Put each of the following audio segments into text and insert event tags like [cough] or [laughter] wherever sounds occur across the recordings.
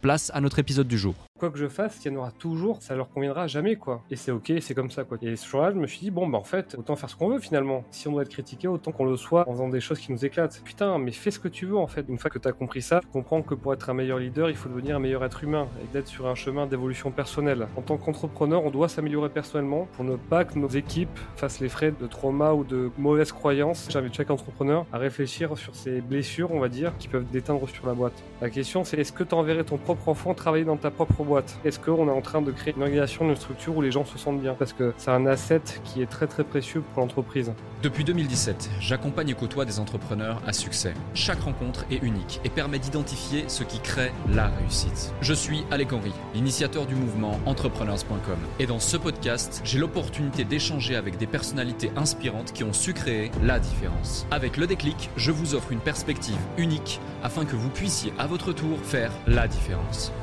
place à notre épisode du jour quoi que je fasse, il y en aura toujours, ça leur conviendra jamais, quoi. Et c'est ok, c'est comme ça, quoi. Et ce jour-là, je me suis dit, bon, bah en fait, autant faire ce qu'on veut finalement. Si on doit être critiqué, autant qu'on le soit en faisant des choses qui nous éclatent. Putain, mais fais ce que tu veux en fait. Une fois que tu as compris ça, tu comprends que pour être un meilleur leader, il faut devenir un meilleur être humain et d'être sur un chemin d'évolution personnelle. En tant qu'entrepreneur, on doit s'améliorer personnellement pour ne pas que nos équipes fassent les frais de trauma ou de mauvaises croyances. J'invite chaque entrepreneur à réfléchir sur ses blessures, on va dire, qui peuvent déteindre sur la boîte. La question, c'est est-ce que tu enverrais ton propre enfant travailler dans ta propre boîte Est-ce qu'on en train de créer une organisation, une structure où les gens se sentent bien? Parce que c'est un asset qui est très très précieux pour l'entreprise. Depuis 2017, j'accompagne et côtoie des entrepreneurs à succès. Chaque rencontre est unique et permet d'identifier ce qui crée la réussite. Je suis Alec Henry, l'initiateur du mouvement entrepreneurs.com. Et dans ce podcast, j'ai l'opportunité d'échanger avec des personnalités inspirantes qui ont su créer la différence. Avec le déclic, je vous offre une perspective unique afin que vous puissiez à votre tour faire la différence.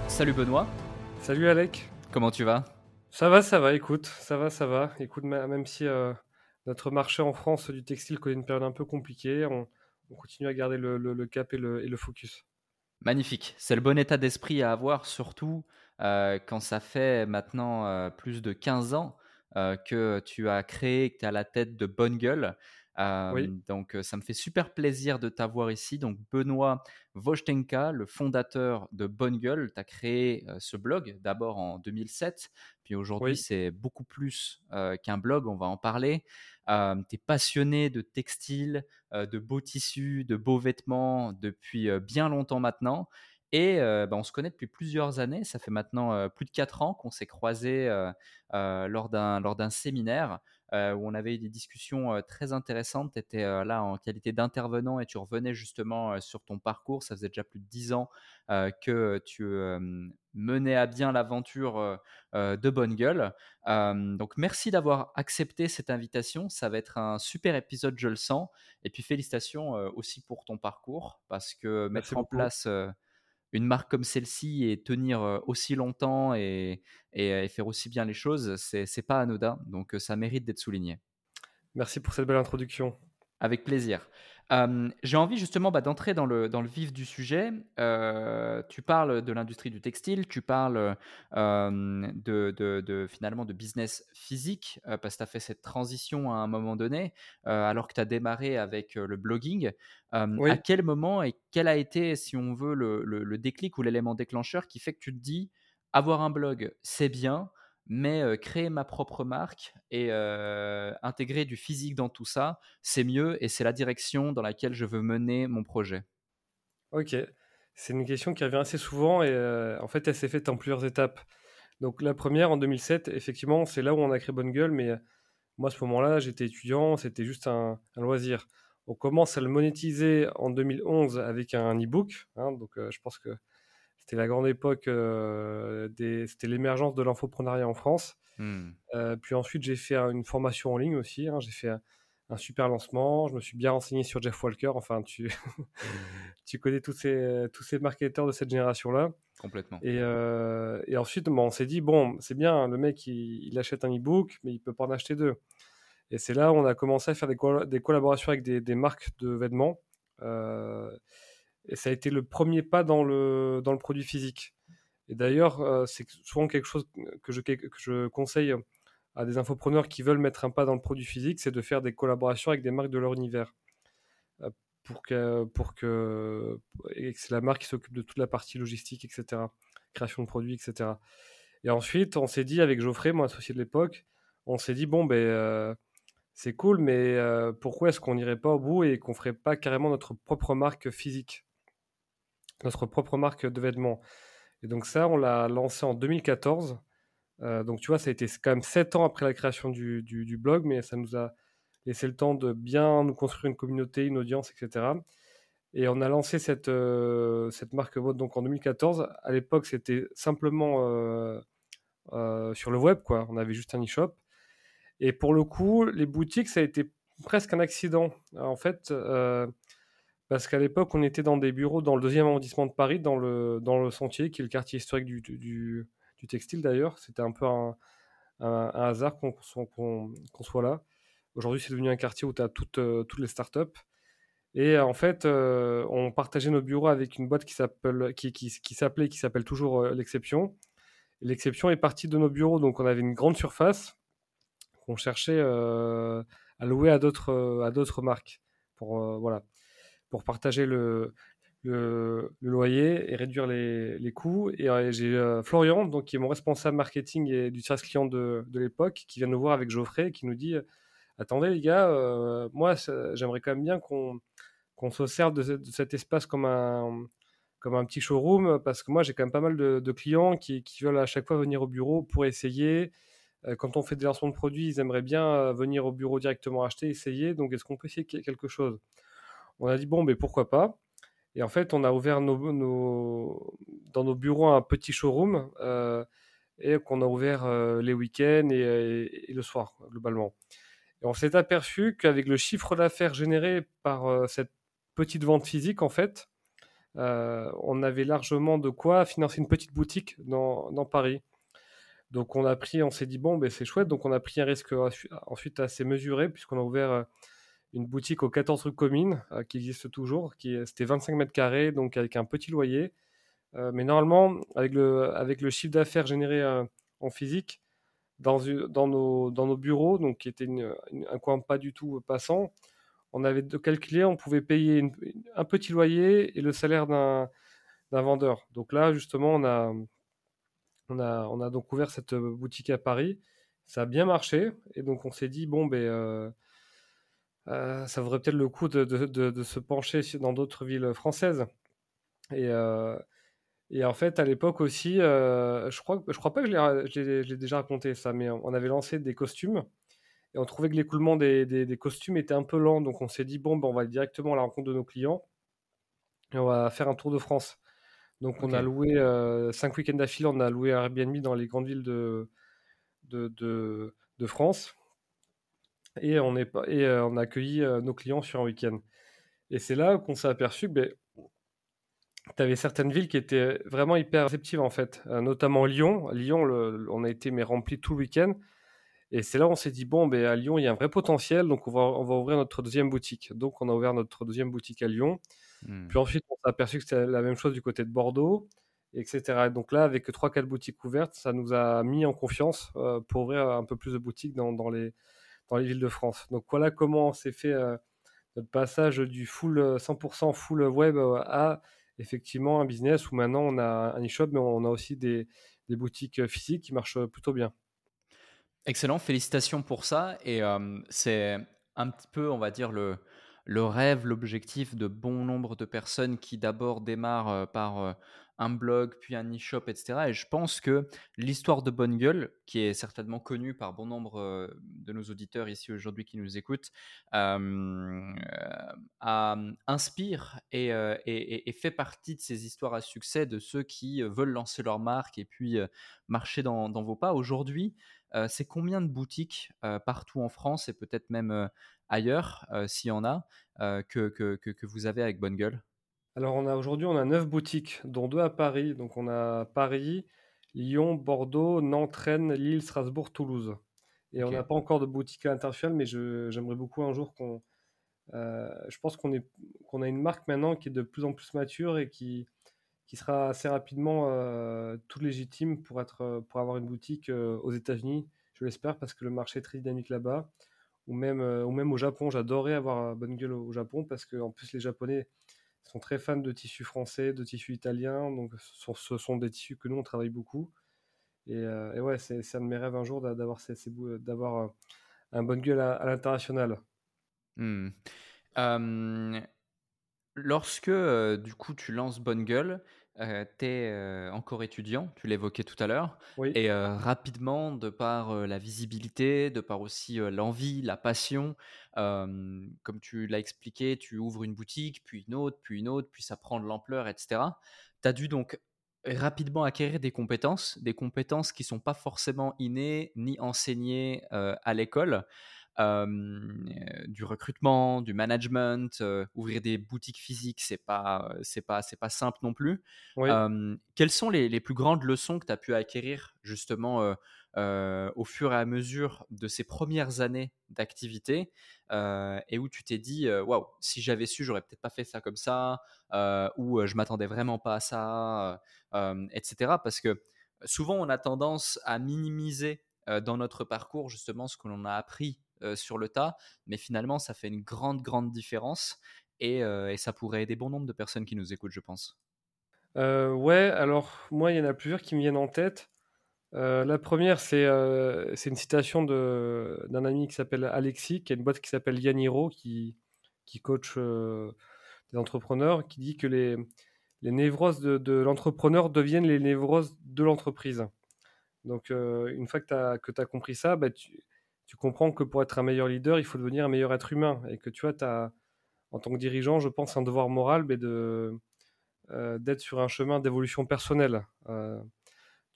Salut Benoît. Salut Alec. Comment tu vas? Ça va, ça va, écoute, ça va, ça va. Écoute, même si euh, notre marché en France du textile connaît une période un peu compliquée, on, continue à garder le, cap et le, focus. Magnifique, c'est le bon état d'esprit à avoir, surtout euh, quand ça fait maintenant euh, plus de 15 ans que tu as créé, que tu es à la tête de Bonne Gueule. Donc, ça me fait super plaisir de t'avoir ici. Donc, Benoît Vojtenka, le fondateur de Bonne Gueule, tu as créé ce blog d'abord en 2007, puis aujourd'hui, c'est beaucoup plus qu'un blog, on va en parler. tu es passionné de textile, de beaux tissus, de beaux vêtements depuis bien longtemps maintenant. Et bah, on se connaît depuis plusieurs années. Ça fait maintenant plus de quatre ans qu'on s'est croisés lors d'un séminaire. Euh, où on avait eu des discussions euh, très intéressantes. Tu étais euh, là en qualité d'intervenant et tu revenais justement sur ton parcours. Ça faisait déjà plus de dix ans que tu menais à bien l'aventure de Bonne Gueule. donc merci d'avoir accepté cette invitation. Ça va être un super épisode, je le sens. Et puis félicitations aussi pour ton parcours parce que mettre en place une marque comme celle-ci et tenir aussi longtemps et, faire aussi bien les choses, c'est pas anodin. Donc ça mérite d'être souligné. Merci pour cette belle introduction. Avec plaisir. J'ai envie justement bah, d'entrer dans le, dans le vif du sujet. tu parles de l'industrie du textile, tu parles de, de, finalement de business physique, parce que tu as fait cette transition à un moment donné, alors que tu as démarré avec le blogging. À quel moment et quel a été, si on veut, le, le déclic ou l'élément déclencheur qui fait que tu te dis, avoir un blog, c'est bien, mais créer ma propre marque et intégrer du physique dans tout ça, c'est mieux et c'est la direction dans laquelle je veux mener mon projet. Ok, c'est une question qui revient assez souvent et en fait elle s'est faite en plusieurs étapes. Donc la première en 2007, effectivement, c'est là où on a créé Bonne Gueule, mais moi à ce moment-là, j'étais étudiant, c'était juste un, loisir. On commence à le monétiser en 2011 avec un e-book, hein, donc je pense que c'était la grande époque, euh, des... c'était l'émergence de l'infoprenariat en France. Hmm. Euh, puis ensuite, j'ai fait une formation en ligne aussi. Hein. J'ai fait un, super lancement. Je me suis bien renseigné sur Jeff Walker. Enfin, tu, [laughs] tu connais tous ces, tous ces marketeurs de cette génération-là. Complètement. Et, euh, et ensuite, on s'est dit, bon, c'est bien, le mec, il, achète un e-book, mais il peut pas en acheter deux. Et c'est là où on a commencé à faire des, des collaborations avec des, des, marques de vêtements. Et ça a été le premier pas dans le, dans le produit physique. Et d'ailleurs, euh, c'est souvent quelque chose que je, que je conseille à des infopreneurs qui veulent mettre un pas dans le produit physique, c'est de faire des collaborations avec des marques de leur univers. Euh, pour que, pour que, c'est la marque qui s'occupe de toute la partie logistique, etc., création de produits, etc. Et ensuite, on s'est dit avec Geoffrey, mon associé de l'époque, on s'est dit bon ben euh, c'est cool, mais pourquoi est-ce qu'on n'irait pas au bout et qu'on ferait pas carrément notre propre marque physique, notre propre marque de vêtements. Et donc ça, on l'a lancé en 2014. Euh, donc tu vois, ça a été quand même sept ans après la création du, blog, mais ça nous a laissé le temps de bien nous construire une communauté, une audience, etc. Et on a lancé cette, euh, cette marque Vote donc en 2014. À l'époque, c'était simplement euh, sur le web, quoi. On avait juste un e-shop. Et pour le coup, les boutiques, ça a été presque un accident, en fait, parce qu'à l'époque, on était dans des bureaux dans le deuxième arrondissement de Paris, dans le, dans le Sentier, qui est le quartier historique du, du, textile d'ailleurs. C'était un peu un, hasard qu'on soit là. Aujourd'hui, c'est devenu un quartier où tu as toutes, euh, toutes les startups. Et euh, en fait, euh, on partageait nos bureaux avec une boîte qui s'appelle, qui, qui, qui s'appelait, s'appelle toujours l'exception. L'exception est partie de nos bureaux, donc on avait une grande surface qu'on cherchait à louer à d'autres, à d'autres marques pour, voilà, pour partager le, loyer et réduire les, coûts. Et j'ai Florian, donc, qui est mon responsable marketing et du service client de, de l'époque, qui vient nous voir avec Geoffrey, qui nous dit attendez les gars, euh, moi j'aimerais quand même bien qu'on se serve de, cet espace comme un, comme un petit showroom, parce que moi j'ai quand même pas mal de, clients qui, veulent à chaque fois venir au bureau pour essayer. Euh, quand on fait des lancements de produits, ils aimeraient bien euh, venir au bureau directement acheter, essayer. Donc est-ce qu'on peut essayer quelque chose? On a dit bon, mais pourquoi pas? Et en fait, on a ouvert nos, dans nos bureaux un petit showroom et qu'on a ouvert les week-ends et, le soir, globalement. Et on s'est aperçu qu'avec le chiffre d'affaires généré par euh, cette petite vente physique, en fait, euh, on avait largement de quoi financer une petite boutique dans, Paris. Donc on a pris, on s'est dit bon, ben c'est chouette. Donc on a pris un risque ensuite assez mesuré puisqu'on a ouvert euh, une boutique aux 14 rue Comines qui existe toujours, qui c'était 25 mètres carrés, donc avec un petit loyer. mais normalement, avec le, avec le chiffre d'affaires généré en physique, dans, dans, nos, dans nos bureaux, donc qui était un coin pas du tout passant, on avait de calculer, on pouvait payer un petit loyer et le salaire d'un vendeur. Donc là, justement, on a, on a, on a donc ouvert cette boutique à Paris. Ça a bien marché et donc on s'est dit bon ben euh, ça vaudrait peut-être le coup de, de, de, se pencher dans d'autres villes françaises. Et, euh, et en fait, à l'époque aussi, euh, je crois, je crois pas que je l'ai déjà raconté ça, mais on avait lancé des costumes et on trouvait que l'écoulement des, des, costumes était un peu lent, donc on s'est dit bon, ben, on va aller directement à la rencontre de nos clients et on va faire un tour de France. Donc on a loué cinq week-ends d'affilée, on a loué Airbnb dans les grandes villes de, de, de, de France et on, est, et euh, on a accueilli nos clients sur un week-end. Et c'est là qu'on s'est aperçu que tu avais certaines villes qui étaient vraiment hyper réceptives en fait, euh, notamment Lyon. Lyon, on a été mais rempli tout le week-end. Et c'est là où on s'est dit, bon, ben, à Lyon, il y a un vrai potentiel, donc on va, on va ouvrir notre deuxième boutique. Donc on a ouvert notre deuxième boutique à Lyon. Hmm. Puis ensuite, on s'est aperçu que c'était la même chose du côté de Bordeaux, etc. donc là, avec 3-4 boutiques ouvertes, ça nous a mis en confiance euh, pour ouvrir un peu plus de boutiques dans, dans, les, dans les villes de France. Donc voilà comment s'est fait euh, notre passage du full 100% full web à effectivement un business où maintenant on a un e-shop, mais on a aussi des, boutiques physiques qui marchent plutôt bien. Excellent, félicitations pour ça. Et c'est un petit peu, on va dire, le rêve, l'objectif de bon nombre de personnes qui d'abord démarrent par un blog, puis un e-shop, etc. Et je pense que l'histoire de Bonne Gueule, qui est certainement connue par bon nombre euh, de nos auditeurs ici aujourd'hui qui nous écoutent, euh, euh, inspire et, fait partie de ces histoires à succès de ceux qui veulent lancer leur marque et puis marcher dans, vos pas. Aujourd'hui, c'est combien de boutiques partout en France et peut-être même ailleurs, s'il y en a, que, que, vous avez avec Bonne Gueule? Alors on a aujourd'hui on a neuf boutiques, dont deux à Paris. Donc on a Paris, Lyon, Bordeaux, Nantes, Rennes, Lille, Strasbourg, Toulouse. Et on n'a pas encore de boutique à l'international, mais j'aimerais beaucoup un jour qu'on. Euh, je pense qu'on qu'on a une marque maintenant qui est de plus en plus mature et qui, qui sera assez rapidement euh, toute légitime pour, être, pour avoir une boutique euh, aux États-Unis, je l'espère, parce que le marché est très dynamique là-bas. ou même, ou même au Japon. J'adorais avoir bonne gueule au Japon parce que en plus les Japonais sont très fans de tissus français, de tissus italiens. Donc ce sont des tissus que nous on travaille beaucoup. Et, ouais, c'est un de mes rêves un jour d'avoir d'avoir un bonne gueule à, l'international. Mmh. lorsque du coup tu lances Bonne Gueule, tu es encore étudiant, tu l'évoquais tout à l'heure, et rapidement, de par la visibilité, de par aussi l'envie, la passion, comme tu l'as expliqué, tu ouvres une boutique, puis une autre, puis une autre, puis ça prend de l'ampleur, etc. Tu as dû donc rapidement acquérir des compétences, des compétences qui sont pas forcément innées ni enseignées à l'école. Du recrutement, du management, ouvrir des boutiques physiques, c'est pas c'est pas c'est pas simple non plus. quelles sont les, les, plus grandes leçons que tu as pu acquérir justement au fur et à mesure de ces premières années d'activité et où tu t'es dit waouh si j'avais su j'aurais peut-être pas fait ça comme ça ou je m'attendais vraiment pas à ça etc parce que souvent on a tendance à minimiser dans notre parcours justement ce que l'on a appris sur le tas mais finalement ça fait une grande grande différence et, et ça pourrait aider bon nombre de personnes qui nous écoutent je pense ouais alors moi il y en a plusieurs qui me viennent en tête euh, la première, euh, c'est une citation d'un ami qui s'appelle Alexis, qui a une boîte qui s'appelle Yaniro, qui, qui coach euh, des entrepreneurs, qui dit que les, les névroses de, l'entrepreneur deviennent les névroses de l'entreprise. Donc, une fois que tu as, compris ça, bah, tu, tu, comprends que pour être un meilleur leader, il faut devenir un meilleur être humain. Et que tu vois, as, en tant que dirigeant, je pense, un devoir moral d'être sur un chemin d'évolution personnelle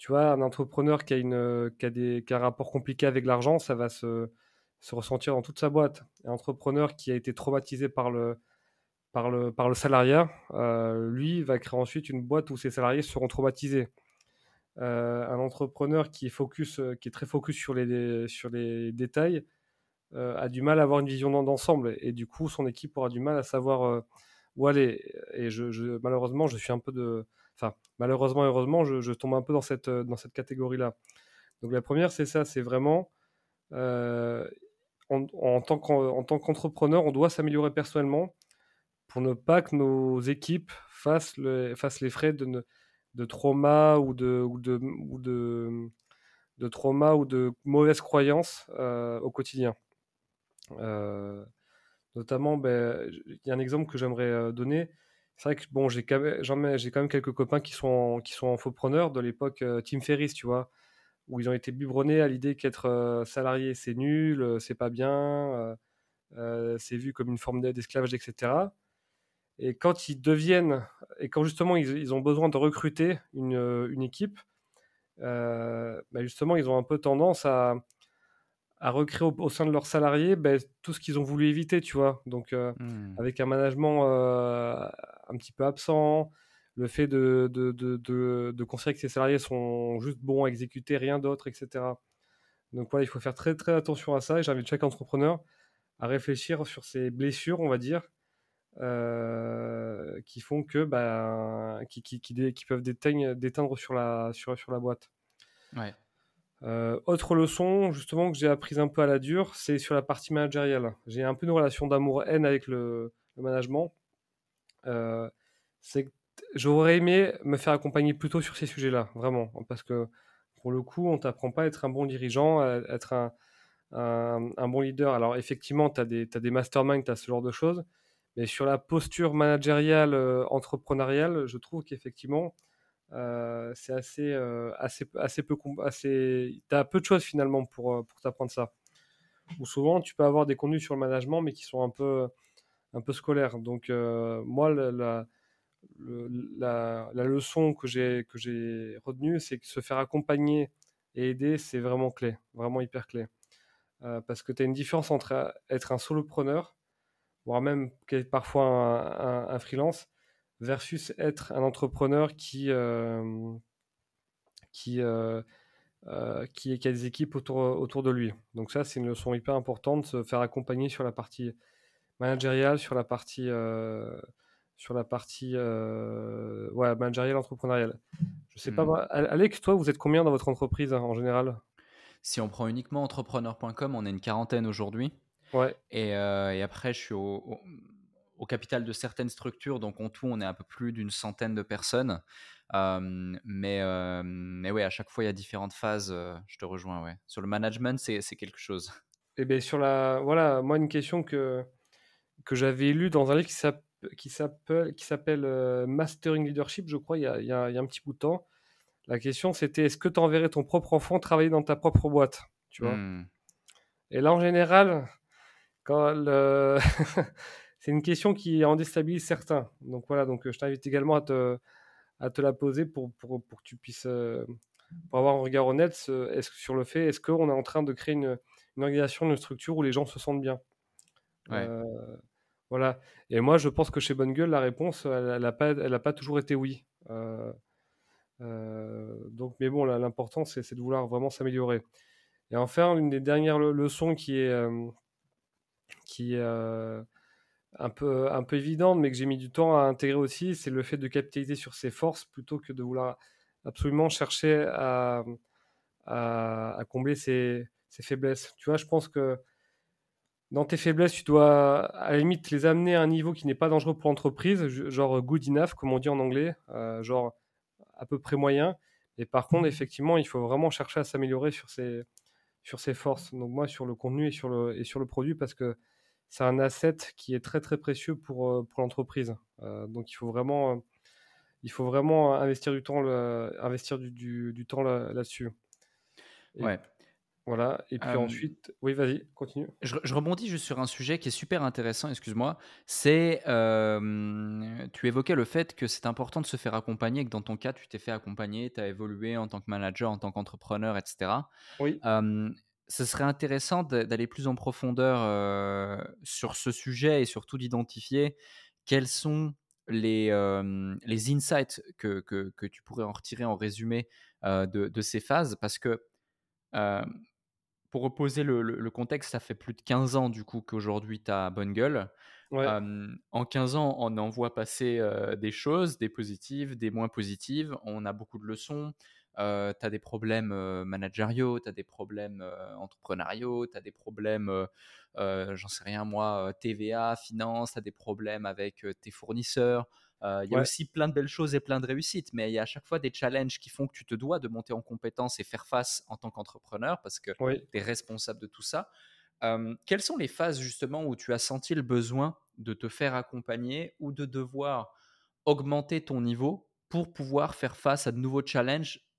tu vois, un entrepreneur qui a, une, qui a, des, qui a un rapport compliqué avec l'argent, ça va se, se, ressentir dans toute sa boîte. Un entrepreneur qui a été traumatisé par le, par le, par le salariat, euh, lui, va créer ensuite une boîte où ses salariés seront traumatisés. Euh, un entrepreneur qui est, focus, qui est très focus sur les, sur les détails euh, a du mal à avoir une vision d'ensemble et du coup, son équipe aura du mal à savoir où aller. Et je, malheureusement, je suis un peu de Enfin, malheureusement, heureusement, je, tombe un peu dans cette, dans cette catégorie-là. Donc la première, c'est ça, c'est vraiment, euh, en, tant qu'entrepreneur, on doit s'améliorer personnellement pour ne pas que nos équipes fassent, le, fassent les frais de, de trauma ou de, ou de, ou de, de trauma ou de mauvaises croyances euh, au quotidien. Euh, notamment, ben, il y a un exemple que j'aimerais donner c'est vrai que bon, j'ai quand, même, quelques copains qui sont en, qui sont de l'époque euh, Tim Ferriss, tu vois, où ils ont été biberonnés à l'idée qu'être euh, salarié c'est nul, euh, c'est pas bien, c'est vu comme une forme d'esclavage, etc. Et quand ils deviennent, et quand justement ils, ont besoin de recruter une, équipe, bah, justement ils ont un peu tendance à, à recréer au, sein de leurs salariés ben, tout ce qu'ils ont voulu éviter, tu vois. Donc, mmh. avec un management un petit peu absent, le fait de, de, de, de, considérer que ses salariés sont juste bons à exécuter, rien d'autre, etc. Donc voilà, il faut faire très très attention à ça et j'invite chaque entrepreneur à réfléchir sur ces blessures, on va dire, euh, qui font que, bah, qui, qui, qui, peuvent déteindre, sur la, sur, sur la boîte. Ouais. Euh, autre leçon, justement, que j'ai apprise un peu à la dure, c'est sur la partie managériale. J'ai un peu une relation d'amour-haine avec le, le management. Euh, c'est j'aurais aimé me faire accompagner plutôt sur ces sujets-là, vraiment, parce que pour le coup, on t'apprend pas à être un bon dirigeant, à être un, un, bon leader. Alors effectivement, tu as des, as des masterminds, tu as ce genre de choses, mais sur la posture managériale, euh, entrepreneuriale, je trouve qu'effectivement, euh, c'est assez, assez, assez peu, assez, as peu de choses finalement pour, pour t'apprendre ça. Ou souvent, tu peux avoir des contenus sur le management, mais qui sont un peu, un peu scolaire. Donc, euh, moi, la, leçon que j'ai, que j'ai retenue, c'est que se faire accompagner et aider, c'est vraiment clé, vraiment hyper clé. Euh, parce que tu as une différence entre être un solopreneur, voire même parfois un, un, freelance, versus être un entrepreneur qui, euh, qui, qui, qui, a des équipes autour, autour de lui. Donc ça, c'est une leçon hyper importante, se faire accompagner sur la partie managériale, sur la partie, euh, sur la partie euh, ouais, managériale, entrepreneuriale. Je sais pas, hmm. Alex, toi, vous êtes combien dans votre entreprise hein, en général? Si on prend uniquement entrepreneur.com, on est une quarantaine aujourd'hui. Ouais. Et, après, je suis au, au, capital de certaines structures. Donc, en tout, on est un peu plus d'une centaine de personnes. mais, mais ouais, à chaque fois, il y a différentes phases. je te rejoins, ouais. Sur le management, c'est quelque chose. Et eh bien, sur la. Voilà, moi, une question que, que j'avais lue dans un livre qui s'appelle qui s'appelle Mastering Leadership, je crois, il y, a, il y, a, un petit bout de temps. La question, c'était est-ce que tu enverrais ton propre enfant travailler dans ta propre boîte? Tu vois? Mmh. Et là, en général, quand le... [laughs] c'est une question qui en déstabilise certains. Donc voilà, donc je t'invite également à te, à te la poser pour, pour, pour que tu puisses pour avoir un regard honnête sur le fait est-ce qu'on est en train de créer une, une, organisation, une structure où les gens se sentent bien? Voilà. Et moi, je pense que chez Bonne Gueule, la réponse, elle n'a pas, elle a pas toujours été oui. donc, mais bon, l'important, c'est, c'est de vouloir vraiment s'améliorer. Et enfin, une des dernières leçons qui est, qui est un, peu, un peu évidente, mais que j'ai mis du temps à intégrer aussi, c'est le fait de capitaliser sur ses forces plutôt que de vouloir absolument chercher à, à, combler ses, ses, faiblesses. Tu vois, je pense que dans tes faiblesses, tu dois à la limite les amener à un niveau qui n'est pas dangereux pour l'entreprise, genre good enough, comme on dit en anglais, genre à peu près moyen. Et par contre, mmh. effectivement, il faut vraiment chercher à s'améliorer sur ses, sur ses forces. Donc moi, sur le contenu et sur le, et sur le produit, parce que c'est un asset qui est très très précieux pour, pour l'entreprise. Euh, donc il faut vraiment, euh, il faut vraiment investir du temps, investir du, du, du temps là-dessus. ouais. Voilà, et puis ensuite, oui, vas-y, continue. Je, rebondis juste sur un sujet qui est super intéressant, excuse-moi. C'est, tu évoquais le fait que c'est important de se faire accompagner, que dans ton cas, tu t'es fait accompagner, tu as évolué en tant que manager, en tant qu'entrepreneur, etc. Oui. Ce serait intéressant d'aller plus en profondeur sur ce sujet et surtout d'identifier quels sont les, les insights que, que, que, tu pourrais en retirer en résumé de, de, ces phases, parce que pour reposer le, contexte, ça fait plus de 15 ans du coup qu'aujourd'hui tu as bonne gueule. en 15 ans, on en voit passer des choses, des positives, des moins positives. On a beaucoup de leçons. Tu as des problèmes managériaux, tu as des problèmes entrepreneuriaux, tu as des problèmes, j'en sais rien moi, TVA, finance, tu as des problèmes avec tes fournisseurs. Euh, il y a aussi plein de belles choses et plein de réussites, mais il y a à chaque fois des challenges qui font que tu te dois de monter en compétence et faire face en tant qu'entrepreneur parce que tu es responsable de tout ça. Euh, quelles sont les phases justement où tu as senti le besoin de te faire accompagner ou de devoir augmenter ton niveau pour pouvoir faire face à de nouveaux challenges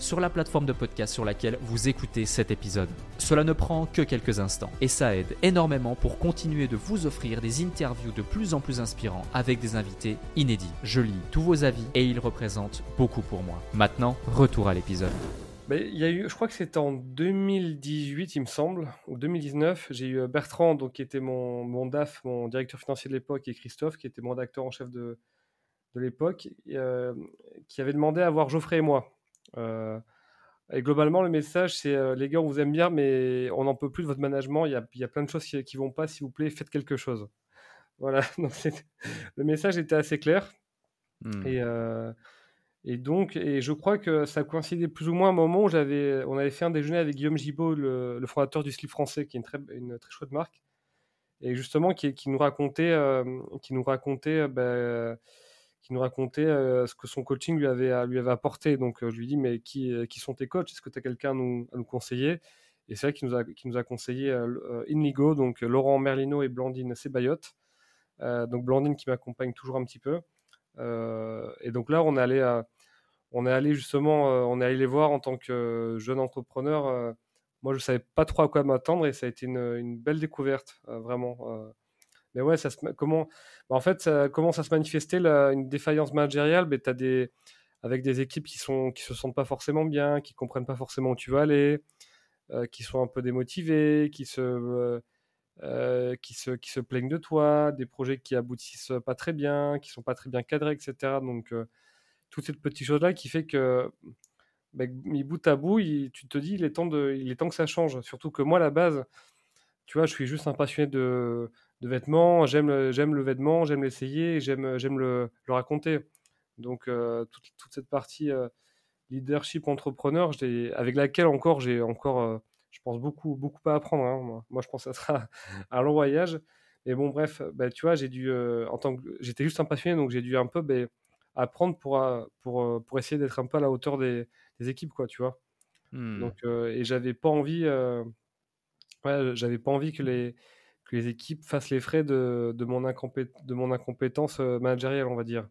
sur la plateforme de podcast sur laquelle vous écoutez cet épisode. Cela ne prend que quelques instants et ça aide énormément pour continuer de vous offrir des interviews de plus en plus inspirants avec des invités inédits. Je lis tous vos avis et ils représentent beaucoup pour moi. Maintenant, retour à l'épisode. il y a eu, je crois que c'était en 2018, il me semble, ou 2019. J'ai eu euh, Bertrand, donc, qui était mon, mon DAF, mon directeur financier de l'époque, et Christophe, qui était mon acteur en chef de, de l'époque, euh, qui avait demandé à voir Geoffrey et moi. Euh, et globalement, le message, c'est euh, les gars, on vous aime bien, mais on n'en peut plus de votre management. Il y a, il y a plein de choses qui, ne vont pas. S'il vous plaît, faites quelque chose. [laughs] Voilà. Donc, le message était assez clair. Hmm. Et, euh, et donc, et je crois que ça coïncidait plus ou moins un moment où j'avais, on avait fait un déjeuner avec Guillaume Gibaud, le, fondateur du slip français, qui est une très, une très chouette marque, et justement qui, qui nous racontait, qui nous racontait. Ben, qui nous racontait euh, ce que son coaching lui avait, lui avait apporté. Donc euh, je lui dis mais qui, euh, qui sont tes coachs? Est-ce que tu as quelqu'un à nous, conseiller? Et c'est vrai qu'il nous a, qui nous a conseillé Inigo, donc Laurent Merlino et Blandine Sebayot. donc Blandine qui m'accompagne toujours un petit peu. et donc là, on est allé, on est allé justement, on est allé les voir en tant que jeune entrepreneur. moi, je savais pas trop à quoi m'attendre et ça a été une belle découverte, vraiment. Mais ouais, ça comment, bah, en fait, ça commence à se manifester une défaillance managériale? Mais as des, avec des équipes qui sont qui se sentent pas forcément bien, qui comprennent pas forcément où tu vas aller, euh, qui sont un peu démotivés, qui se euh, euh, qui se qui se plaignent de toi, des projets qui aboutissent pas très bien, qui sont pas très bien cadrés, etc. Donc toute cette petite chose-là qui fait que, bah, bout à bout, tu te dis, il est, temps de, il est temps que ça change. Surtout que moi, à la base, tu vois, je suis juste un passionné de, de vêtements, j'aime, j'aime le vêtement, j'aime l'essayer, j'aime, j'aime le, le raconter. Donc, euh, toute, toute, cette partie euh, leadership entrepreneur, avec laquelle encore, j'ai encore, euh, je pense, beaucoup, beaucoup à apprendre. Hein, moi. je pense que ça sera [laughs] un long voyage. Mais bon, bref, bah, tu vois, j'ai dû, en tant que, j'étais juste un passionné, donc j'ai dû un peu bah, apprendre pour, pour, pour essayer d'être un peu à la hauteur des, des équipes, quoi, tu vois. Mmh. Donc, et j'avais pas envie, ouais, j'avais pas envie que les, que les équipes fassent les frais de, de, mon, incompétence managériale, on va dire.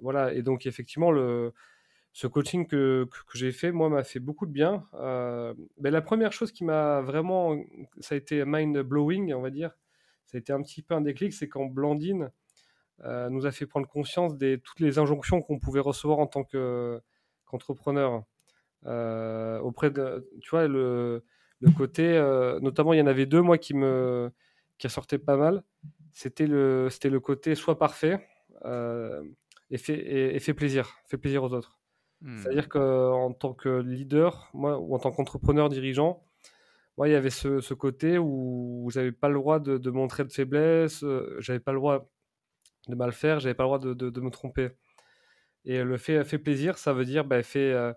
voilà, et donc effectivement, le, ce coaching que, que, j'ai fait, moi, m'a fait beaucoup de bien. Euh, ben, la première chose qui m'a vraiment, ça a été mind-blowing, on va dire, ça a été un petit peu un déclic, c'est quand Blandine euh, nous a fait prendre conscience de toutes les injonctions qu'on pouvait recevoir en tant qu'entrepreneur. Euh, auprès de, tu vois, le, le côté, notamment, il y en avait deux, moi, qui me qui ressortaient pas mal. C'était le, c'était le côté soit parfait et, fait, et fait plaisir, fait plaisir aux autres. C'est-à-dire hmm. qu'en tant que leader, moi, ou en tant qu'entrepreneur dirigeant, moi, il y avait ce, côté où j'avais pas le droit de, montrer de faiblesse, euh, j'avais pas le droit de mal faire, j'avais pas le droit de, me tromper. Et le fait fait plaisir, ça veut dire, bah, fait, euh,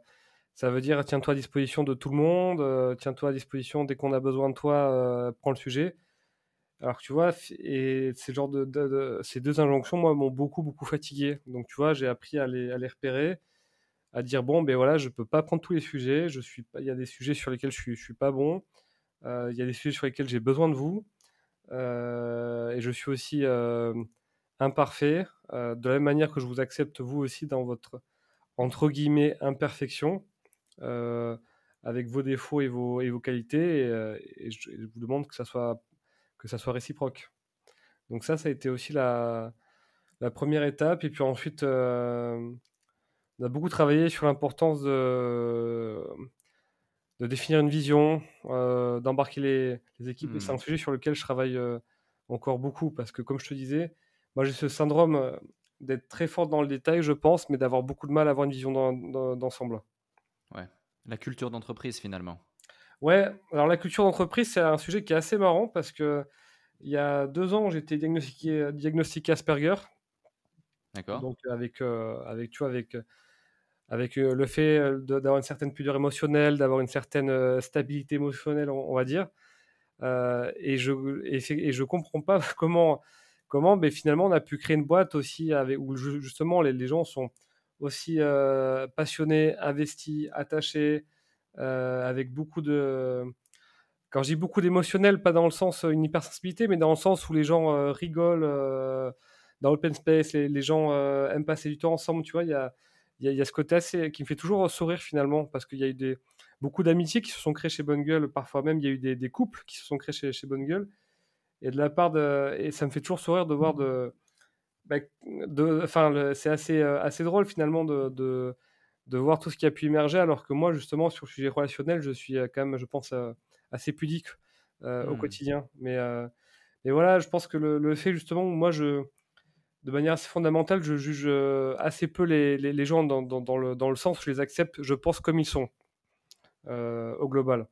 ça veut dire tiens-toi à disposition de tout le monde, euh, tiens-toi à disposition dès qu'on a besoin de toi, prends le sujet. Alors tu vois, et ces, genres de, ces deux injonctions, moi, m'ont beaucoup, beaucoup fatigué. Donc tu vois, j'ai appris à les, à les repérer à dire bon, ben voilà, je peux pas prendre tous les sujets. Il y a des sujets sur lesquels je suis, je suis pas bon. Euh, il y a des sujets sur lesquels j'ai besoin de vous. Euh, et je suis aussi euh, imparfait. de la même manière que je vous accepte vous aussi dans votre entre guillemets imperfection, avec vos défauts et vos, et vos qualités. Et, je, vous demande que ça soit que ça soit réciproque. Donc ça, ça a été aussi la, la première étape. Et puis ensuite, on a beaucoup travaillé sur l'importance de, de définir une vision, euh, d'embarquer les, équipes. Et c'est un mmh. sujet sur lequel je travaille euh, encore beaucoup parce que, comme je te disais, moi j'ai ce syndrome euh, d'être très fort dans le détail, je pense, mais d'avoir beaucoup de mal à avoir une vision d'ensemble. Ouais, la culture d'entreprise finalement. Ouais, alors la culture d'entreprise, c'est un sujet qui est assez marrant parce que il y a deux ans, j'étais diagnostiqué, diagnostiqué Asperger. D'accord. Donc avec, avec, tu vois, avec avec euh, le fait euh, d'avoir une certaine pudeur émotionnelle, d'avoir une certaine euh, stabilité émotionnelle, on, va dire. et je et, je comprends pas [laughs] comment comment ben, finalement on a pu créer une boîte aussi avec où justement les, gens sont aussi passionnés, investis, attachés, avec beaucoup de quand je dis beaucoup d'émotionnel, pas dans le sens une hypersensibilité, mais dans le sens où les gens rigolent dans l'open space, les, les gens aiment passer du temps ensemble, tu vois, il y a il y, a ce côté assez qui me fait toujours sourire finalement, parce qu'il y a eu des, beaucoup d'amitiés qui se sont créées chez Bonne Gueule, parfois même il y a eu des, des couples qui se sont créés chez, chez, Bonne Gueule, et de la part de, et ça me fait toujours sourire de voir de, bah, de enfin c'est assez, euh, assez drôle finalement de, de, de, voir tout ce qui a pu émerger, alors que moi justement sur le sujet relationnel, je suis euh, quand même, je pense, euh, assez pudique au mmh. quotidien, mais, mais voilà, je pense que le, le fait justement, moi je de manière assez fondamentale, je juge assez peu les, les, gens dans, dans, le, dans, le, sens où je les accepte, je pense, comme ils sont, euh, au global.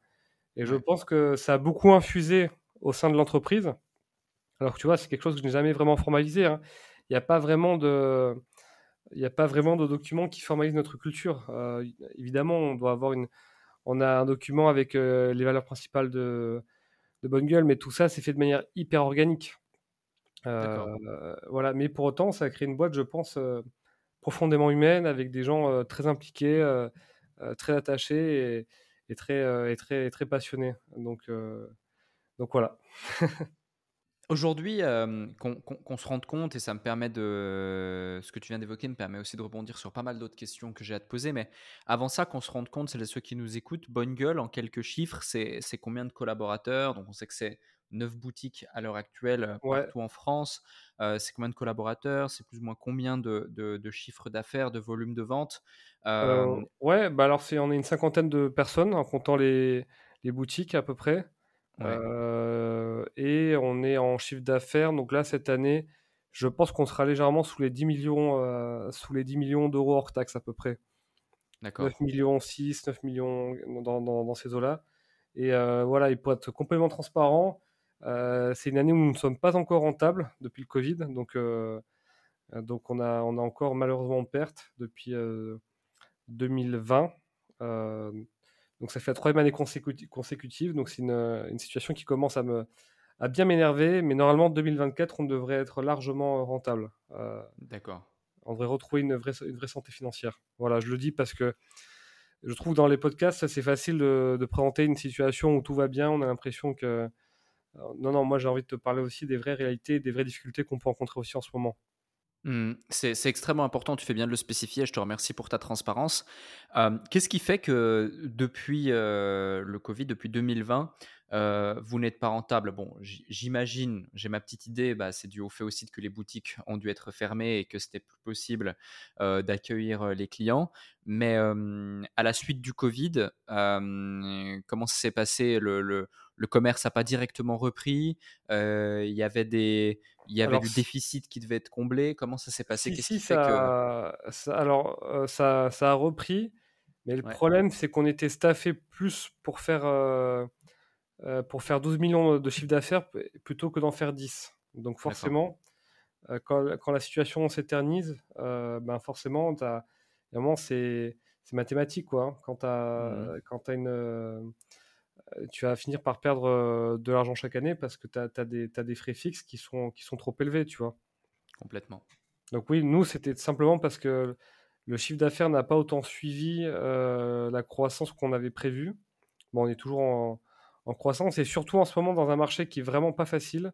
Et je pense que ça a beaucoup infusé au sein de l'entreprise. Alors que tu vois, c'est quelque chose que je n'ai jamais vraiment formalisé. Hein. Il n'y a pas vraiment de... Il n'y a pas vraiment de document qui formalise notre culture. Euh, évidemment, on doit avoir une, on a un document avec les valeurs principales de, de Bonne Gueule, mais tout ça, c'est fait de manière hyper organique. Euh, voilà, mais pour autant, ça a créé une boîte, je pense, euh, profondément humaine, avec des gens euh, très impliqués, très attachés et, très, et très, très passionnés. Donc, donc voilà. [laughs] Aujourd'hui, qu'on se rende compte, et ça me permet de. Ce que tu viens d'évoquer me permet aussi de rebondir sur pas mal d'autres questions que j'ai à te poser. Mais avant ça, qu'on se rende compte, c'est ceux qui nous écoutent, Bonne Gueule, en quelques chiffres, c'est combien de collaborateurs? Donc on sait que c'est 9 boutiques à l'heure actuelle euh, partout en France. Euh, c'est combien de collaborateurs? C'est plus ou moins combien de, de, chiffres d'affaires, de volume de vente? Euh, Ouais, bah alors c'est, on est une cinquantaine de personnes en comptant les, les boutiques à peu près. Et on est en chiffre d'affaires. Donc là, cette année, je pense qu'on sera légèrement sous les 10 millions, sous les 10 millions d'euros hors taxe à peu près. D'accord. 9 millions 6, 9 millions dans, dans, ces eaux-là. Et voilà, il pour être complètement transparent, c'est une année où nous ne sommes pas encore rentables depuis le Covid. Donc, donc on, a, on a encore malheureusement en perte depuis 2020. Donc ça fait la troisième année consécutive. Donc c'est une, une, situation qui commence à me, a bien m'énervé, mais normalement, 2024, on devrait être largement rentable. Euh, D'accord. On devrait retrouver une vraie, une vraie santé financière. Voilà, je le dis parce que je trouve dans les podcasts, c'est facile de, présenter une situation où tout va bien. On a l'impression que. Euh, non, non, moi j'ai envie de te parler aussi des vraies réalités, des vraies difficultés qu'on peut rencontrer aussi en ce moment. Mmh, c'est extrêmement important, tu fais bien de le spécifier, je te remercie pour ta transparence. Euh, qu'est-ce qui fait que depuis le Covid, depuis 2020, euh, vous n'êtes pas rentable? Bon, j'imagine, j'ai ma petite idée, bah, c'est dû au fait aussi que les boutiques ont dû être fermées et que c'était plus possible euh, d'accueillir euh, les clients. Mais à la suite du Covid, comment s'est passé le, commerce n'a pas directement repris. Il y avait, des, il y avait du déficit qui devait être comblé. Comment ça s'est passé? Qu'est-ce qui fait que... ça, alors, ça, ça, a repris. Mais le problème, c'est qu'on était staffé plus pour faire pour faire 12 millions de chiffre d'affaires plutôt que d'en faire 10. Donc forcément, quand, la situation s'éternise, euh, ben forcément, c'est mathématique. Quoi. Hein. Quand, mmh. quand as une, tu vas finir par perdre de l'argent chaque année parce que tu as, des, des frais fixes qui sont, qui sont trop élevés. Tu vois. Complètement. Donc oui, nous, c'était simplement parce que le chiffre d'affaires n'a pas autant suivi la croissance qu'on avait prévu. Bon, on est toujours en, en croissance et surtout en ce moment dans un marché qui est vraiment pas facile,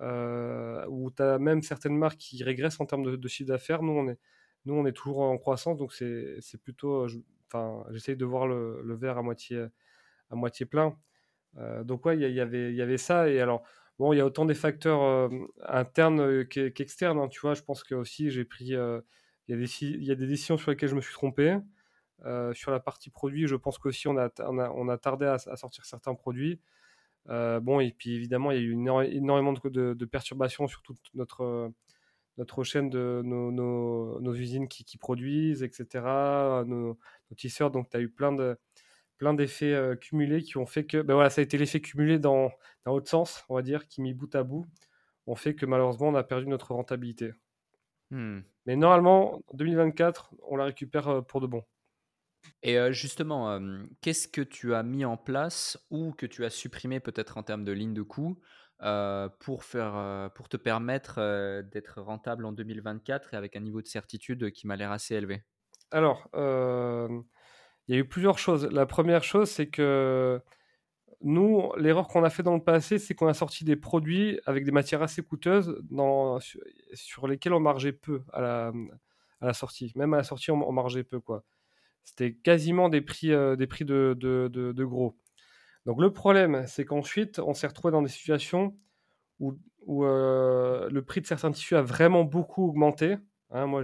euh, où tu as même certaines marques qui régressent en termes de, chiffre d'affaires. Nous, on est, nous, on est toujours en croissance, donc c'est plutôt. Enfin, j'essaye de voir le, verre à moitié, moitié plein. Euh, donc, ouais, il y, avait, y avait ça. Et alors, bon, il y a autant des facteurs euh, internes qu'externes. Hein, tu vois, je pense que aussi, j'ai pris. Il y, y, a des décisions sur lesquelles je me suis trompé. Euh, sur la partie produit, je pense qu'aussi on a, on, a, tardé à, sortir certains produits. Euh, bon, et puis évidemment, il y a eu énormément de, perturbations sur toute notre, notre chaîne de nos, usines qui, produisent, etc., nos, tisseurs. Donc, tu as eu plein de plein d'effets euh, cumulés qui ont fait que ben voilà, ça a été l'effet cumulé dans, dans l'autre sens, on va dire, qui mis bout à bout, ont fait que malheureusement on a perdu notre rentabilité. Hmm. Mais normalement, 2024, on la récupère pour de bon. Et justement, qu'est-ce que tu as mis en place ou que tu as supprimé peut-être en termes de ligne de coût pour, faire, pour te permettre d'être rentable en 2024 et avec un niveau de certitude qui m'a l'air assez élevé? Alors, il y a eu plusieurs choses. La première chose, c'est que nous, l'erreur qu'on a fait dans le passé, c'est qu'on a sorti des produits avec des matières assez coûteuses dans, sur, lesquelles on margeait peu à la, sortie. Même à la sortie, on, margeait peu. quoi. C'était quasiment des prix, euh, des prix de, gros. Donc le problème, c'est qu'ensuite, on s'est retrouvé dans des situations où, euh, le prix de certains tissus a vraiment beaucoup augmenté. Hein, moi,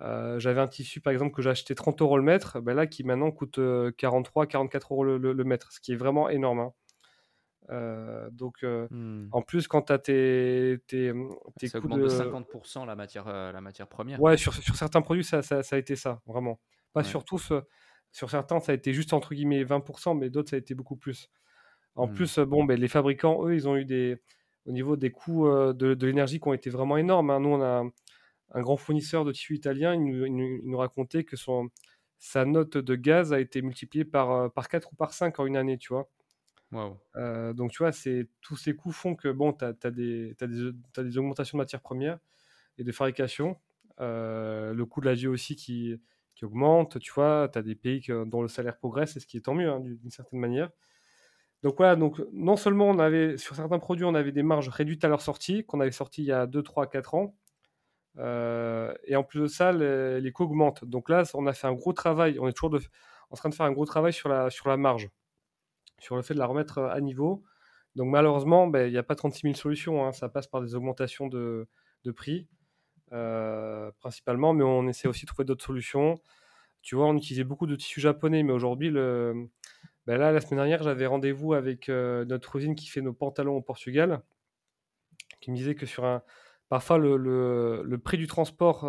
euh, j'avais un tissu, par exemple, que j'ai acheté 30 euros le mètre, ben là, qui maintenant coûte 43, 44 euros le, mètre, ce qui est vraiment énorme. Hein. donc, hmm. en plus, quand tu as tes, tes, tes ça augmente de... 50% la matière, la matière première. Ouais, sur, sur certains produits, ça, ça, ça, a été ça, vraiment. Pas sur tous. Sur certains, ça a été juste entre guillemets 20%, mais d'autres, ça a été beaucoup plus. En mmh. plus, bon, ben, les fabricants, eux, ils ont eu des. Au niveau des coûts de, l'énergie qui ont été vraiment énormes. Hein. Nous, on a un, grand fournisseur de tissus italien. Il nous, racontait que son, sa note de gaz a été multipliée par, par 4 ou par 5 en une année, tu vois. donc, tu vois, tous ces coûts font que, bon, tu as, des, des, augmentations de matières premières et de fabrication. le coût de la vie aussi qui, qui augmente, tu vois, tu as des pays dont le salaire progresse, et ce qui est tant mieux, hein, d'une certaine manière. Donc voilà, donc non seulement on avait, sur certains produits, on avait des marges réduites à leur sortie, qu'on avait sorti il y a 2, 3, 4 ans, euh, et en plus de ça, les, coûts augmentent. Donc là, on a fait un gros travail, on est toujours en train de faire un gros travail sur la, sur la marge, sur le fait de la remettre à niveau. Donc malheureusement, ben, il n'y a pas 36 000 solutions, hein. ça passe par des augmentations de, de prix. Euh, principalement, mais on essaie aussi de trouver d'autres solutions. Tu vois, on utilisait beaucoup de tissus japonais, mais aujourd'hui. Ben là, la semaine dernière, j'avais rendez-vous avec euh, notre usine qui fait nos pantalons au Portugal, qui me disait que sur un, parfois le, prix du transport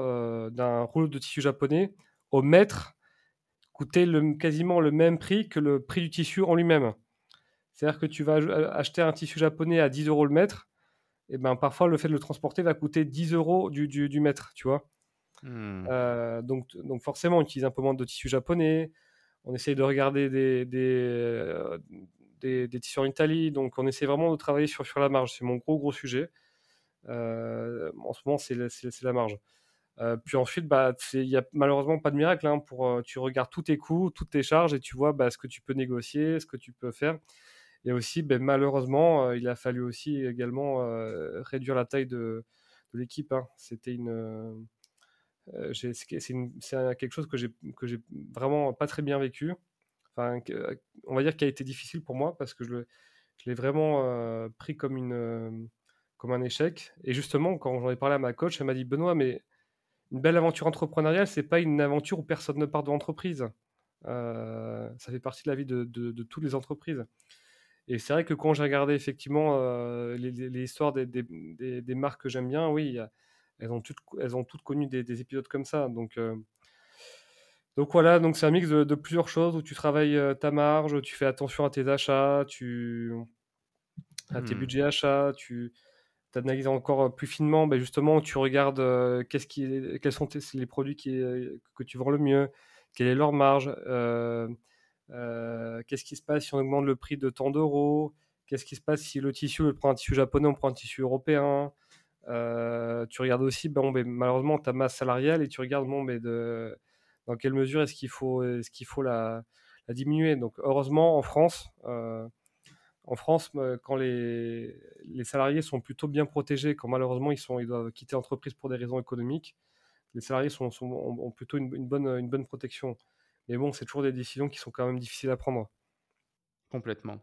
d'un rouleau de tissu japonais au mètre coûtait quasiment le même prix que le prix du tissu en lui-même. C'est-à-dire que tu vas acheter un tissu japonais à 10 euros le mètre, et ben parfois le fait de le transporter va coûter 10 euros du, du, mètre, tu vois. Hmm. Euh, donc, donc forcément, on utilise un peu moins de tissu japonais. On essaye de regarder des, des, euh, des, tissus en Italie. Donc on essaie vraiment de travailler sur, sur la marge. C'est mon gros gros sujet. Euh, en ce moment, c'est la marge. puis ensuite, bah, il n'y a malheureusement pas de miracle. Hein, pour, tu regardes tous tes coûts, toutes tes charges et tu vois bah, ce que tu peux négocier, ce que tu peux faire. Et aussi, ben, malheureusement, il a fallu aussi également réduire la taille de, l'équipe. Hein. C'était une, c'est quelque chose que j'ai vraiment pas très bien vécu. On va dire qu'il a été difficile pour moi parce que je l'ai vraiment pris comme une comme un échec. Et justement, quand j'en ai parlé à ma coach, elle m'a dit Benoît, mais une belle aventure entrepreneuriale, c'est pas une aventure où personne ne part de l'entreprise. ça fait partie de la vie de, de, de toutes les entreprises. Et c'est vrai que quand j'ai regardé effectivement euh, les, histoires des, des, des, marques que j'aime bien, oui, elles, ont toutes, elles ont toutes connu des, épisodes comme ça. Donc, euh, donc voilà, donc c'est un mix de, plusieurs choses où tu travailles euh, ta marge, tu fais attention à tes achats, tu, à tes mmh. budgets achats, tu analyses encore plus finement. Ben justement, tu regardes qui, quels sont les produits qui, que tu vends le mieux, quelle est leur marge. Euh, qu'est-ce qui se passe si on augmente le prix de tant d'euros Qu'est-ce qui se passe si le tissu, on prend un tissu japonais, on prend un tissu européen euh, Tu regardes aussi, bon, ben, malheureusement, ta masse salariale et tu regardes ben, dans quelle mesure est-ce qu'il faut, la, diminuer. Donc, heureusement, en France, euh, en France, quand les, salariés sont plutôt bien protégés, quand malheureusement ils, doivent quitter l'entreprise pour des raisons économiques, les salariés ont, plutôt une, bonne, une bonne protection. Mais bon, c'est toujours des décisions qui sont quand même difficiles à prendre. Complètement.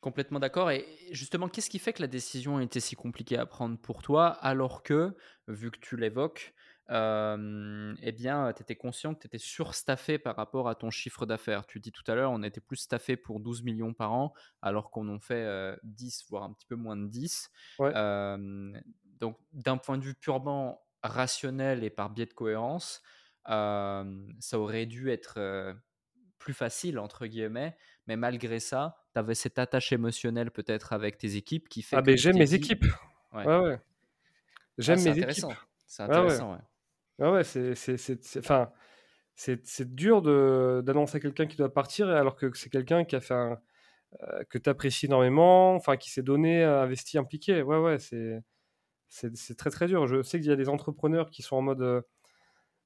Complètement d'accord. Et justement, qu'est-ce qui fait que la décision a été si compliquée à prendre pour toi, alors que, vu que tu l'évoques, euh, eh bien, tu étais conscient que tu étais surstaffé par rapport à ton chiffre d'affaires. Tu dis tout à l'heure, on était plus staffé pour 12 millions par an, alors qu'on en fait 10, euh, voire un petit peu moins de 10. Euh, donc, d'un point de vue purement rationnel et par biais de cohérence, ça aurait dû être plus facile, entre guillemets, mais malgré ça, tu avais cette attache émotionnelle peut-être avec tes équipes qui fait ah, mais j'aime mes équipes. Ouais, ouais. J'aime mes équipes. C'est intéressant, ouais. Ouais, c'est, c'est, enfin, c'est, dur d'annoncer quelqu'un qui doit partir alors que c'est quelqu'un qui a fait un, que tu apprécies énormément, enfin, qui s'est donné, investi, impliqué. Ouais, ouais, c'est, c'est, très très dur. Je sais qu'il y a des entrepreneurs qui sont en mode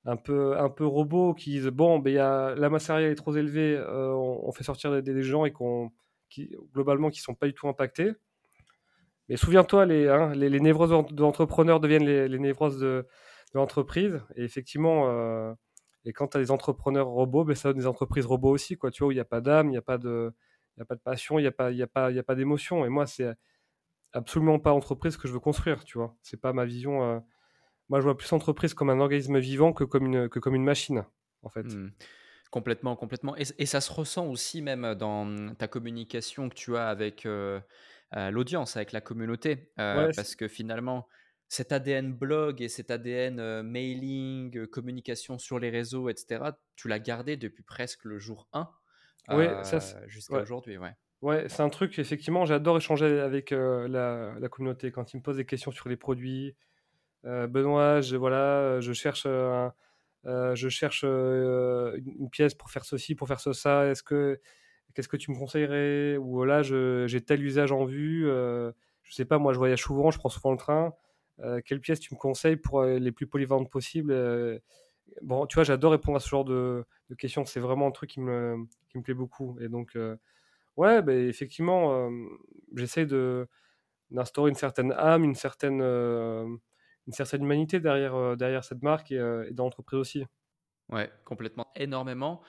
un peu, un peu robots qui disent bon, ben, y a, la masse salariale est trop élevée, euh, on, fait sortir des, gens et qu'on, qui, globalement qui sont pas du tout impactés. Mais souviens-toi, les, hein, les, névroses d'entrepreneurs deviennent les, les névroses de, de l'entreprise. Et effectivement, euh, et quand tu as des entrepreneurs robots, ben, ça donne des entreprises robots aussi, quoi, tu vois, où il n'y a pas d'âme, il n'y a, pas de, y a pas de passion, il n'y a pas, y a pas, y a pas d'émotion. Et moi, c'est absolument pas l'entreprise que je veux construire, tu vois. C'est pas ma vision. Euh, moi, je vois plus l'entreprise comme un organisme vivant que comme une, que comme une machine, en fait. Hmm. Complètement, complètement. Et, ça se ressent aussi même dans ta communication que tu as avec euh, l'audience, avec la communauté. Euh, parce que finalement, cet ADN blog et cet ADN mailing, communication sur les réseaux, etc., tu l'as gardé depuis presque le jour 1 jusqu'à aujourd'hui. Ouais. Ouais, c'est un truc, effectivement, j'adore échanger avec la, la, communauté. Quand ils me posent des questions sur les produits, euh, Benoît, je, voilà, je cherche, je cherche une, pièce pour faire ceci, pour faire ça. Est-ce que qu'est-ce que tu me conseillerais? Ou là, j'ai tel usage en vue. je sais pas, moi, je voyage souvent, je prends souvent le train. Quelle pièce tu me conseilles pour les plus polyvalentes possibles Bon, tu vois, j'adore répondre à ce genre de, questions. C'est vraiment un truc qui me, qui me plaît beaucoup. Et donc, ouais, bah, effectivement, j'essaie de d'instaurer une certaine âme, une certaine une certaine humanité derrière, euh, derrière cette marque et, euh, et dans l'entreprise aussi. Ouais, complètement, énormément.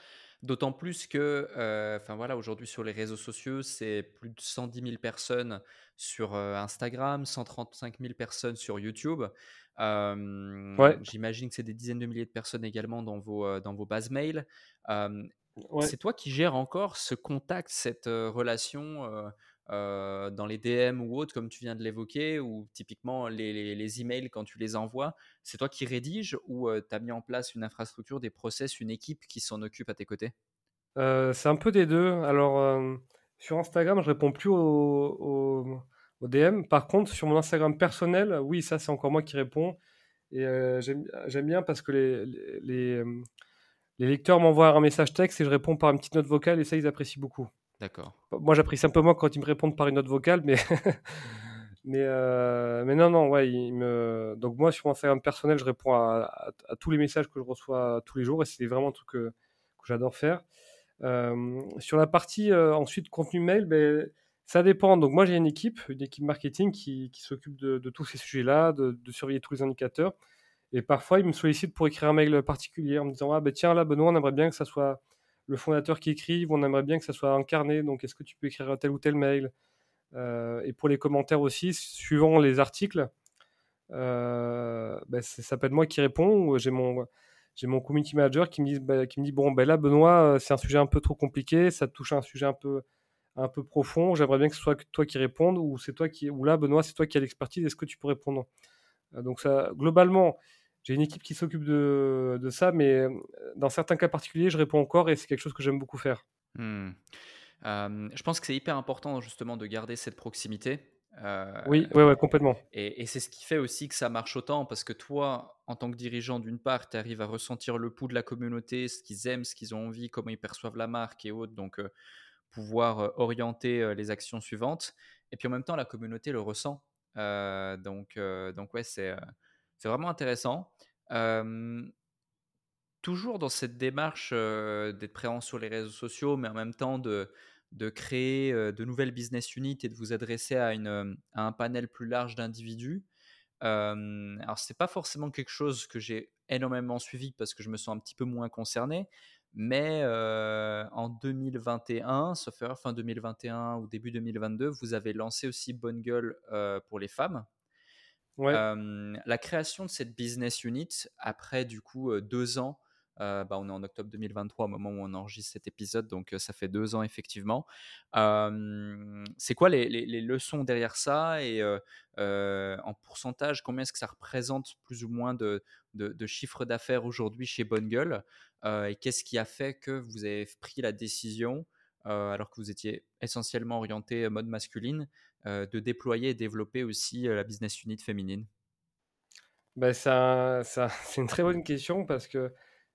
D'autant plus que, euh, enfin voilà, aujourd'hui sur les réseaux sociaux, c'est plus de 110 000 personnes sur Instagram, 135 000 personnes sur YouTube. ouais. J'imagine que c'est des dizaines de milliers de personnes également dans vos, dans vos bases mail. C'est toi qui gères encore ce contact, cette relation dans les DM ou autres, comme tu viens de l'évoquer, ou typiquement les, les, emails quand tu les envoies, c'est toi qui rédiges ou tu as mis en place une infrastructure, des process, une équipe qui s'en occupe à tes côtés? C'est un peu des deux. Alors, sur Instagram, je réponds plus aux, DM. Par contre, sur mon Instagram personnel, oui, ça, c'est encore moi qui réponds. Et j'aime bien parce que les, les, les lecteurs m'envoient un message texte et je réponds par une petite note vocale et ça, ils apprécient beaucoup. D'accord. Moi, j'apprécie un peu moins quand ils me répondent par une note vocale, mais, [laughs] euh, mais non, non, ouais, donc moi, sur mon Instagram personnel, je réponds à, tous les messages que je reçois tous les jours et c'est vraiment un truc que, j'adore faire. Sur la partie euh, ensuite contenu mail, ben, ça dépend. Donc moi, j'ai une équipe, une équipe marketing qui, s'occupe de, de, tous ces sujets-là, de, de, surveiller tous les indicateurs. Et parfois, ils me sollicitent pour écrire un mail particulier en me disant Ah, ben tiens, là, Benoît, on aimerait bien que ça soit le fondateur qui écrit, on aimerait bien que ça soit incarné, donc est-ce que tu peux écrire tel ou tel mail? Euh, Et pour les commentaires aussi, suivant les articles, ben, ça peut être moi qui réponds, j'ai mon, j'ai mon community manager qui me dit, ben, qui me dit bon, ben là, Benoît, euh, c'est un sujet un peu trop compliqué, ça touche à un sujet un peu, un peu profond, j'aimerais bien que ce soit toi qui réponde, ou c'est toi qui, ou là, Benoît, c'est toi qui as l'expertise, est-ce que tu peux répondre? Donc ça, globalement, j'ai une équipe qui s'occupe de, de, ça, mais euh, dans certains cas particuliers, je réponds encore et c'est quelque chose que j'aime beaucoup faire. Hmm. je pense que c'est hyper important justement de garder cette proximité. Euh, oui, ouais, ouais, complètement. Et, et c'est ce qui fait aussi que ça marche autant parce que toi, en tant que dirigeant, d'une part, tu arrives à ressentir le pouls de la communauté, ce qu'ils aiment, ce qu'ils ont envie, comment ils perçoivent la marque et autres, donc euh, pouvoir orienter les actions suivantes. Et puis en même temps, la communauté le ressent. donc, donc ouais, c'est c'est vraiment intéressant. toujours dans cette démarche d'être présent sur les réseaux sociaux, mais en même temps de, créer de nouvelles business units et de vous adresser à, un panel plus large d'individus. Alors, c'est pas forcément quelque chose que j'ai énormément suivi parce que je me sens un petit peu moins concerné. Mais en 2021, sauf fin 2021 ou début 2022, vous avez lancé aussi Bonne Gueule pour les femmes, la création de cette business unit, après du coup deux ans, bah, on est en octobre 2023 au moment où on enregistre cet épisode, donc ça fait deux ans effectivement. c'est quoi les, leçons derrière ça et en pourcentage, combien est-ce que ça représente plus ou moins de, de, chiffre d'affaires aujourd'hui chez Bonne Gueule Et qu'est-ce qui a fait que vous avez pris la décision, alors que vous étiez essentiellement orienté mode masculine, de déployer et développer aussi euh, la business unit féminine? Ben ça, ça [laughs] C'est une très bonne question parce que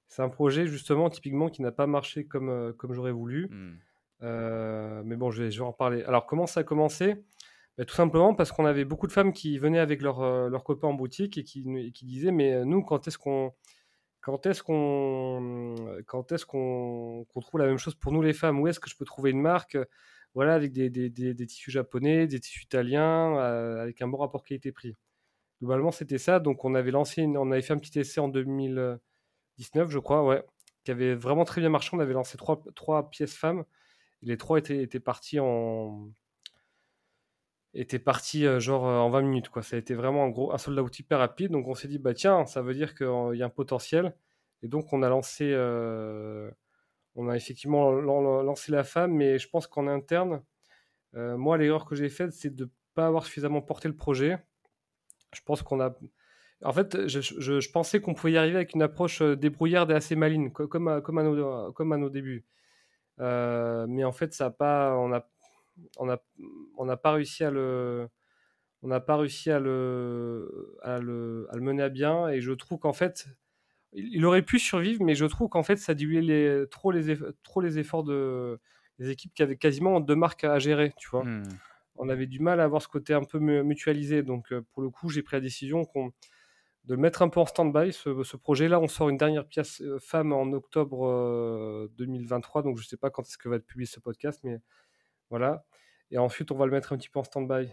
c'est un projet justement typiquement qui n'a pas marché comme, euh, comme j'aurais voulu. Mmh. mais bon, je vais, je vais en parler. Alors comment ça a commencé? Ben, Tout simplement parce qu'on avait beaucoup de femmes qui venaient avec leurs leur copains en boutique et qui, qui disaient mais nous quand est-ce qu'on quand est-ce qu'on quand est-ce qu'on trouve la même chose pour nous les femmes? Où est-ce que je peux trouver une marque? Voilà, avec des, des, des, tissus japonais, des tissus italiens, euh, avec un bon rapport qualité-prix. Globalement, c'était ça. Donc, on avait lancé, on avait fait un petit essai en 2019, je crois, ouais, qui avait vraiment très bien marché. On avait lancé trois, trois pièces femmes. Et les trois étaient, étaient partis en était parti euh, genre euh, en 20 minutes quoi. Ça a été vraiment gros un soldat out hyper rapide. Donc on s'est dit bah tiens ça veut dire qu'il y a un potentiel. Et donc on a lancé on a effectivement lancé la femme, mais je pense qu'en interne, euh, moi, l'erreur que j'ai faite, c'est de ne pas avoir suffisamment porté le projet. Je pense qu'on a. En fait, je, pensais qu'on pouvait y arriver avec une approche euh, débrouillarde et assez maligne, comme à, nos, comme à nos débuts. Euh, mais en fait, ça a pas, on n'a on a, on a pas réussi à le, on n'a pas réussi à le, à le, à le mener à bien. Et je trouve qu'en fait, il aurait pu survivre, mais je trouve qu'en fait, ça diluait trop, les trop les efforts de, des équipes qui avaient quasiment deux marques à gérer, tu vois. Hmm. On avait du mal à avoir ce côté un peu mutualisé. Donc, euh, pour le coup, j'ai pris la décision de le mettre un peu en stand-by, ce, projet-là. On sort une dernière pièce euh, femme en octobre 2023, euh, donc je ne sais pas quand est-ce que va être publié ce podcast, mais voilà. Et ensuite, on va le mettre un petit peu en stand-by.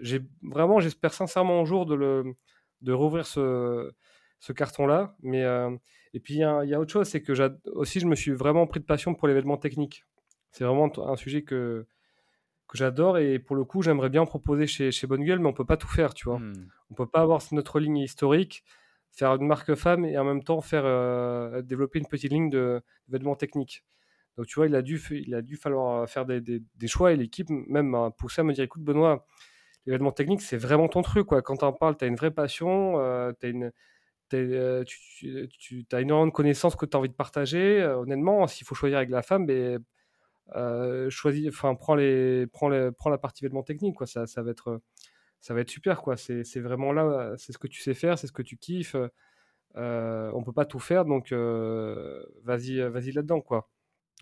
j'ai vraiment, j'espère sincèrement un jour de, le, de rouvrir ce, ce carton-là. Mais euh, et puis il y, a autre chose, c'est que aussi je me suis vraiment pris de passion pour l'événement technique. C'est vraiment un sujet que que j'adore et pour le coup j'aimerais bien proposer chez, chez Bonne Gueule, mais on peut pas tout faire, tu vois. Hmm. On peut pas avoir notre ligne historique, faire une marque femme et en même temps faire euh, développer une petite ligne d'événements techniques. Donc, tu vois, il a dû, il a dû falloir faire des, des, choix et l'équipe même m'a poussé à me dire écoute, Benoît, les vêtements techniques, c'est vraiment ton truc. Quoi. Quand tu en parles, tu as une vraie passion, euh, tu as une. Euh, tu, tu, as énormément de connaissances que tu as envie de partager. Euh, honnêtement, s'il faut choisir avec la femme, mais, choisis, prends, les, prends, les, prends la partie vêtements techniques. Quoi. Ça, ça, va être, ça va être super. C'est, vraiment là, c'est ce que tu sais faire, c'est ce que tu kiffes. Euh, on peut pas tout faire, donc vas-y, vas-y là-dedans. quoi.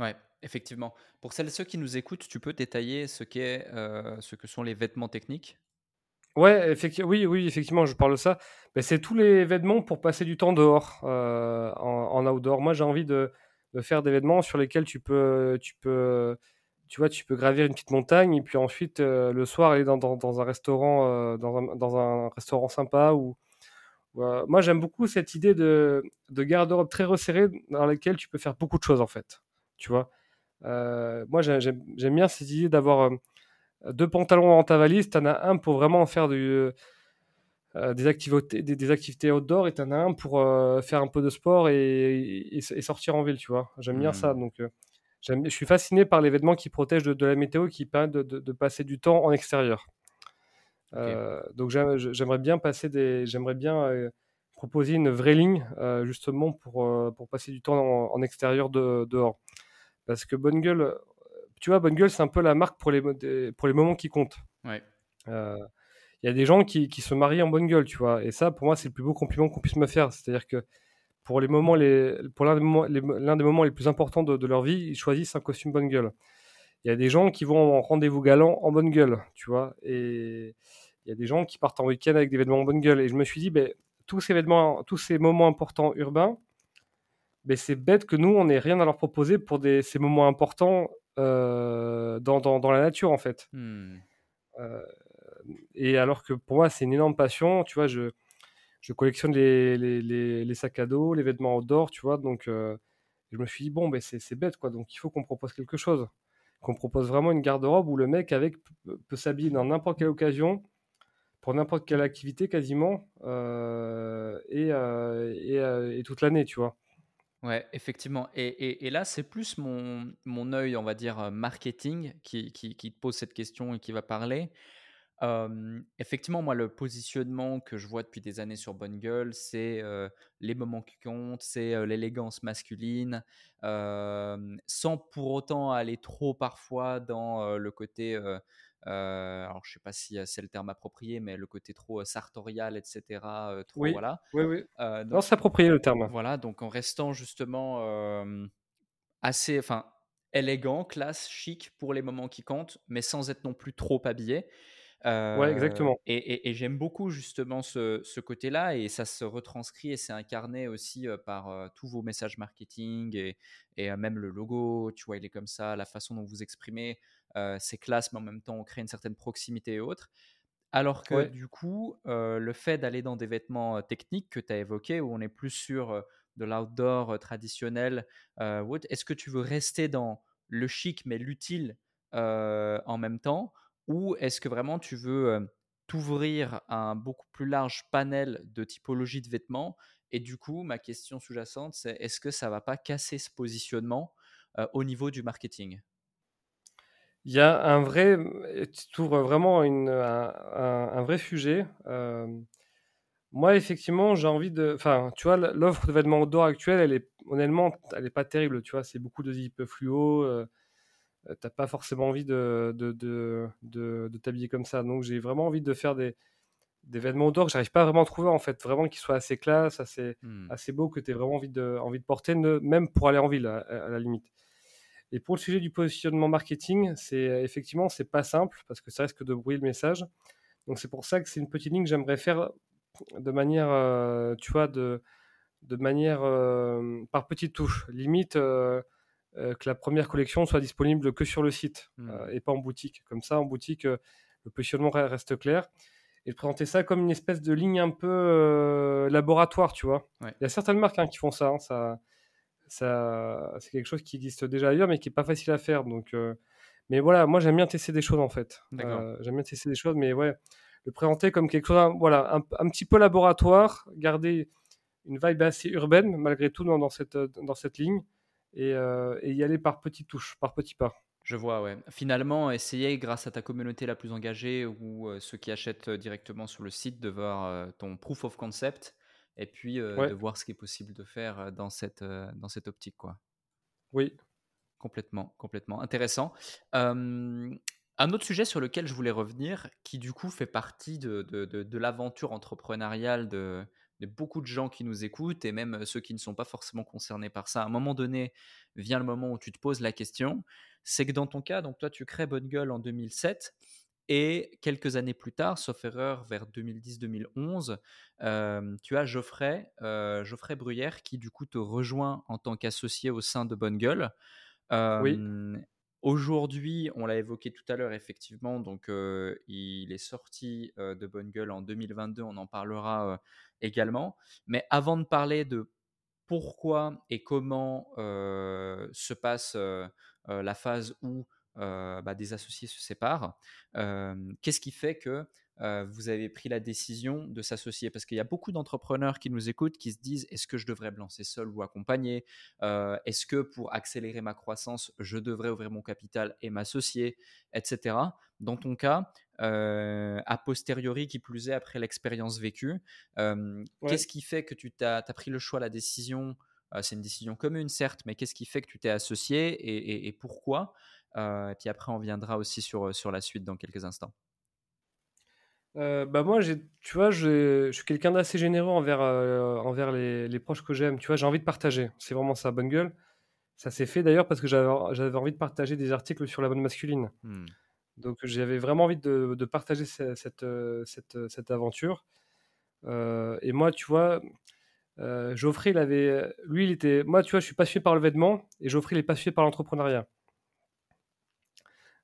Ouais, effectivement. Pour celles et ceux qui nous écoutent, tu peux détailler ce, euh, ce que sont les vêtements techniques? Ouais, oui, oui, effectivement, je parle de ça. Ben, c'est tous les vêtements pour passer du temps dehors, euh, en, outdoor. Moi, j'ai envie de, faire des vêtements sur lesquels tu peux, tu peux, tu vois, tu peux gravir une petite montagne et puis ensuite euh, le soir aller dans, un restaurant, dans un, dans, un, restaurant sympa ou, moi, j'aime beaucoup cette idée de, de garde-robe très resserrée dans laquelle tu peux faire beaucoup de choses en fait tu vois? Euh, moi, j'aime bien cette idée d'avoir euh, deux pantalons en ta valise. Tu en as un pour vraiment faire du, euh, des, activités, des, activités outdoor et tu en as un pour faire un peu de sport et, sortir en ville, tu vois. J'aime bien ça. Mmh. Donc, je suis fasciné par les vêtements qui protègent de, la météo, qui permettent de, passer du temps en extérieur. donc, j'aimerais bien passer des. J'aimerais bien proposer une vraie ligne justement pour, pour passer du temps en, en extérieur de, dehors. Parce que Bonne Gueule, tu vois, Bonne Gueule, c'est un peu la marque pour les, pour les moments qui comptent. Ouais. Euh, il y a des gens qui, qui, se marient en bonne gueule, tu vois. Et ça, pour moi, c'est le plus beau compliment qu'on puisse me faire. C'est-à-dire que pour les moments, les, pour l'un des, moments, les, l'un des moments les plus importants de, leur vie, ils choisissent un costume bonne gueule. Il y a des gens qui vont en rendez-vous galant en bonne gueule, tu vois. Et il y a des gens qui partent en week-end avec des vêtements en bonne gueule. Et je me suis dit, ben, tous ces vêtements, tous ces moments importants urbains, mais c'est bête que nous, on n'ait rien à leur proposer pour des, ces moments importants dans, dans, dans, la nature, en fait. Hmm. Euh, et alors que pour moi, c'est une énorme passion. Tu vois, je, je collectionne les, les, les, sacs à dos, les vêtements outdoor, tu vois. Donc, euh, je me suis dit, bon, ben, c'est bête, quoi. Donc, il faut qu'on propose quelque chose. Qu'on propose vraiment une garde-robe où le mec avec peut s'habiller dans n'importe quelle occasion, pour n'importe quelle activité quasiment, et, et, et toute l'année, tu vois. Ouais, effectivement. Et, et, là, c'est plus mon, mon œil, on va dire, marketing qui, qui, qui, te pose cette question et qui va parler. effectivement, moi, le positionnement que je vois depuis des années sur Bonne Gueule, c'est les moments qui comptent, c'est l'élégance masculine, sans pour autant aller trop parfois dans le côté euh, alors, je sais pas si c'est le terme approprié, mais le côté trop sartorial, etc. trop, oui, voilà. oui, oui. non, c'est approprié le terme. Voilà, donc en restant justement assez, enfin, élégant, classe, chic pour les moments qui comptent, mais sans être non plus trop habillé. Ouais, exactement. Et, j'aime beaucoup justement ce, côté-là et ça se retranscrit et c'est incarné aussi par tous vos messages marketing et, et même le logo, tu vois, il est comme ça, la façon dont vous exprimez. Euh, c'est classe, mais en même temps, on crée une certaine proximité et autres. Alors que du coup, euh, le fait d'aller dans des vêtements euh, techniques que tu as évoqués, où on est plus sur de l'outdoor traditionnel, est-ce que tu veux rester dans le chic mais l'utile en même temps? Ou est-ce que vraiment tu veux t'ouvrir à un beaucoup plus large panel de typologies de vêtements? Et du coup, ma question sous-jacente, c'est est-ce que ça va pas casser ce positionnement au niveau du marketing? Il y a un vrai, tu ouvres vraiment une, un, vrai sujet. Moi, effectivement, j'ai envie de. Enfin, tu vois, l'offre de vêtements outdoor actuelle, elle est honnêtement, elle est pas terrible. Tu vois, c'est beaucoup de zip fluo. T'as pas forcément envie de, de, de, de, t'habiller comme ça. Donc, j'ai vraiment envie de faire des, des vêtements outdoor que j'arrive pas vraiment à trouver, en fait. Vraiment qu'ils soient assez classe, assez, mmh. assez beaux, que tu aies vraiment envie de, envie de porter, même pour aller en ville, à la limite. Et pour le sujet du positionnement marketing, c'est euh, effectivement c'est pas simple parce que ça risque de brouiller le message. Donc c'est pour ça que c'est une petite ligne que j'aimerais faire de manière, euh, tu vois, de, de manière euh, par petites touches. Limite que la première collection soit disponible que sur le site mmh. et pas en boutique. Comme ça, en boutique, le positionnement reste clair. Et présenter ça comme une espèce de ligne un peu laboratoire, tu vois. Il y a certaines marques hein, qui font ça, hein, ça ça, c'est quelque chose qui existe déjà ailleurs, mais qui est pas facile à faire. Donc, euh, mais voilà, moi j'aime bien tester des choses en fait. Euh, j'aime bien tester des choses, mais ouais, le présenter comme quelque chose, voilà, un, petit peu laboratoire, garder une vibe assez urbaine malgré tout dans, cette, dans cette ligne, et, et y aller par petites touches, par petits pas. Je vois, ouais. Finalement, essayer grâce à ta communauté la plus engagée ou ceux qui achètent directement sur le site de voir ton proof of concept et puis de voir ce qui est possible de faire dans cette, dans cette optique, quoi. Oui. Complètement, complètement. Intéressant. un autre sujet sur lequel je voulais revenir, qui du coup fait partie de, de, de, l'aventure entrepreneuriale de, de, beaucoup de gens qui nous écoutent et même ceux qui ne sont pas forcément concernés par ça. À un moment donné, vient le moment où tu te poses la question c'est que dans ton cas, donc toi, tu crées Bonne Gueule en 2007. Et quelques années plus tard, sauf erreur, vers 2010-2011, euh, tu as Geoffrey, euh, Geoffrey Bruyère qui du coup te rejoint en tant qu'associé au sein de Bonne Gueule. oui. Aujourd'hui, on l'a évoqué tout à l'heure, effectivement, donc il est sorti de Bonne Gueule en 2022, on en parlera également. Mais avant de parler de pourquoi et comment se passe la phase où bah, des associés se séparent. Qu'est-ce qui fait que vous avez pris la décision de s'associer? Parce qu'il y a beaucoup d'entrepreneurs qui nous écoutent, qui se disent est-ce que je devrais me lancer seul ou accompagné? Est-ce que pour accélérer ma croissance, je devrais ouvrir mon capital et m'associer, etc. Dans ton cas, a posteriori, qui plus est après l'expérience vécue, qu'est-ce qui fait que tu as, pris le choix, la décision? C'est une décision commune, certes, mais qu'est-ce qui fait que tu t'es associé et, pourquoi? Et puis après, on viendra aussi sur, sur la suite dans quelques instants. Bah moi, tu vois, je suis quelqu'un d'assez généreux envers, envers les, proches que j'aime. Tu vois, j'ai envie de partager. C'est vraiment ça, bonne gueule. Ça s'est fait d'ailleurs parce que j'avais envie de partager des articles sur la bonne masculine. Mmh. Donc j'avais vraiment envie de, de partager cette, cette, cette, aventure. et moi, tu vois, euh, Geoffrey, il avait, lui, il était, moi, tu vois, je suis passionné par le vêtement et Geoffrey, il est passionné par l'entrepreneuriat.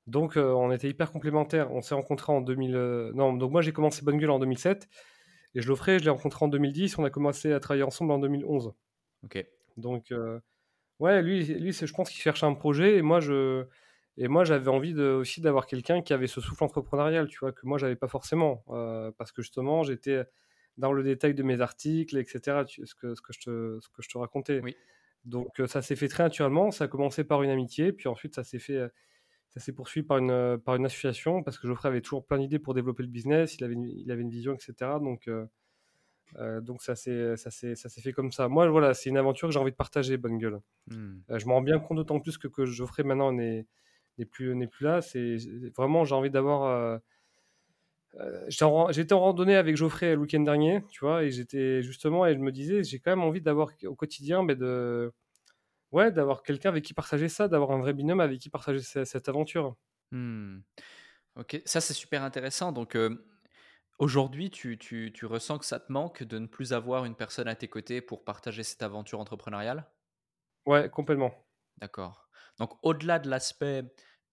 Donc, euh, on était hyper complémentaires. On s'est rencontrés en 2000. Euh, non, donc moi, j'ai commencé Bonne Gueule en 2007 et Geoffrey, je l'ai rencontré en 2010. On a commencé à travailler ensemble en 2011. Ok. Donc, ouais, lui, lui, je pense qu'il cherchait un projet et moi, je. Et moi, j'avais envie de, aussi d'avoir quelqu'un qui avait ce souffle entrepreneurial, tu vois, que moi, j'avais pas forcément. parce que justement, j'étais dans le détail de mes articles, etc., ce, que, ce, que je te, ce que je te racontais. Oui. Donc euh, ça s'est fait très naturellement, ça a commencé par une amitié, puis ensuite ça s'est fait, euh, ça s'est poursuivi par une, euh, par une association, parce que Geoffrey avait toujours plein d'idées pour développer le business, il avait une, il avait une vision, etc. Donc, donc ça s'est, ça, s'est, fait comme ça. Moi, voilà, c'est une aventure que j'ai envie de partager, bonne gueule. Hmm. je m'en rends bien compte d'autant plus que, que Geoffrey maintenant n'est, plus, plus là. Vraiment, j'ai envie d'avoir euh, j'étais en randonnée avec Geoffrey le week-end dernier, tu vois, et j'étais justement, et je me disais, j'ai quand même envie d'avoir au quotidien, mais de, ouais, d'avoir quelqu'un avec qui partager ça, d'avoir un vrai binôme avec qui partager cette, aventure. Hmm. Ok, ça c'est super intéressant. Donc euh, aujourd'hui, tu, tu, tu, ressens que ça te manque de ne plus avoir une personne à tes côtés pour partager cette aventure entrepreneuriale? Ouais, complètement. D'accord. Donc au-delà de l'aspect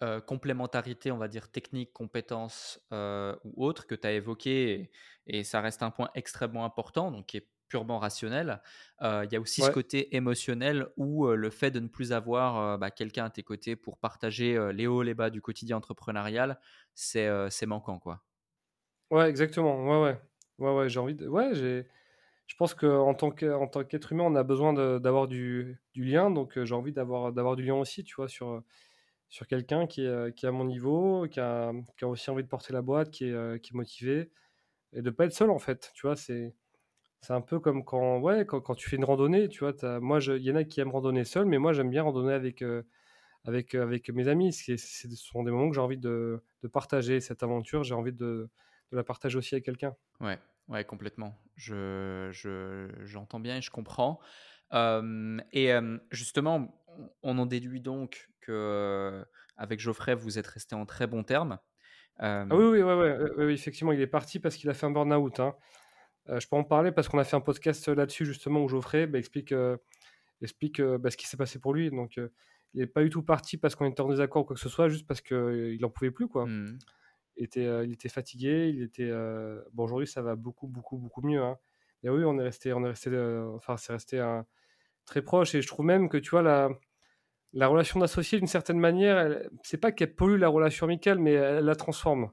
euh, complémentarité, on va dire technique, compétences euh, ou autres que tu as évoqué, et, ça reste un point extrêmement important, donc qui est purement rationnel. Il y a aussi ce côté émotionnel où le fait de ne plus avoir bah, quelqu'un à tes côtés pour partager les hauts, les bas du quotidien entrepreneurial, c'est manquant, quoi. Ouais, exactement. Ouais, ouais. Ouais, ouais, j'ai envie de. Ouais, j'ai. Je pense qu'en tant qu'être humain, on a besoin d'avoir du, du, lien, donc j'ai envie d'avoir du lien aussi, tu vois, sur sur quelqu'un qui, est, qui est à mon niveau, qui a, qui a, aussi envie de porter la boîte, qui est, qui est motivé, et de pas être seul en fait. Tu vois, c'est c'est un peu comme quand, ouais, quand, quand, tu fais une randonnée, tu vois, moi, il y en a qui aiment randonner seul, mais moi, j'aime bien randonner avec, euh, avec, euh, avec mes amis. Ce sont des moments que j'ai envie de, de, partager cette aventure, j'ai envie de, de, la partager aussi avec quelqu'un. Ouais, ouais, complètement. Je, je, j'entends bien et je comprends. et justement, on en déduit donc que avec Geoffrey, vous êtes resté en très bons termes. Ah oui, oui, ouais, oui, effectivement, il est parti parce qu'il a fait un burn-out. Hein. Je peux en parler parce qu'on a fait un podcast là-dessus justement où Geoffrey bah, explique, explique bah, ce qui s'est passé pour lui. Donc, il n'est pas du tout parti parce qu'on était en désaccord ou quoi que ce soit, juste parce qu'il n'en pouvait plus. Quoi. Mmh. Il, était, il était fatigué. Il était, bon, aujourd'hui, ça va beaucoup, beaucoup, beaucoup mieux. Hein. Et oui, on est resté, on est resté, enfin, c'est resté un, très proche. Et je trouve même que, tu vois, la, la relation d'associé, d'une certaine manière, c'est pas qu'elle pollue la relation amicale, mais elle, la transforme.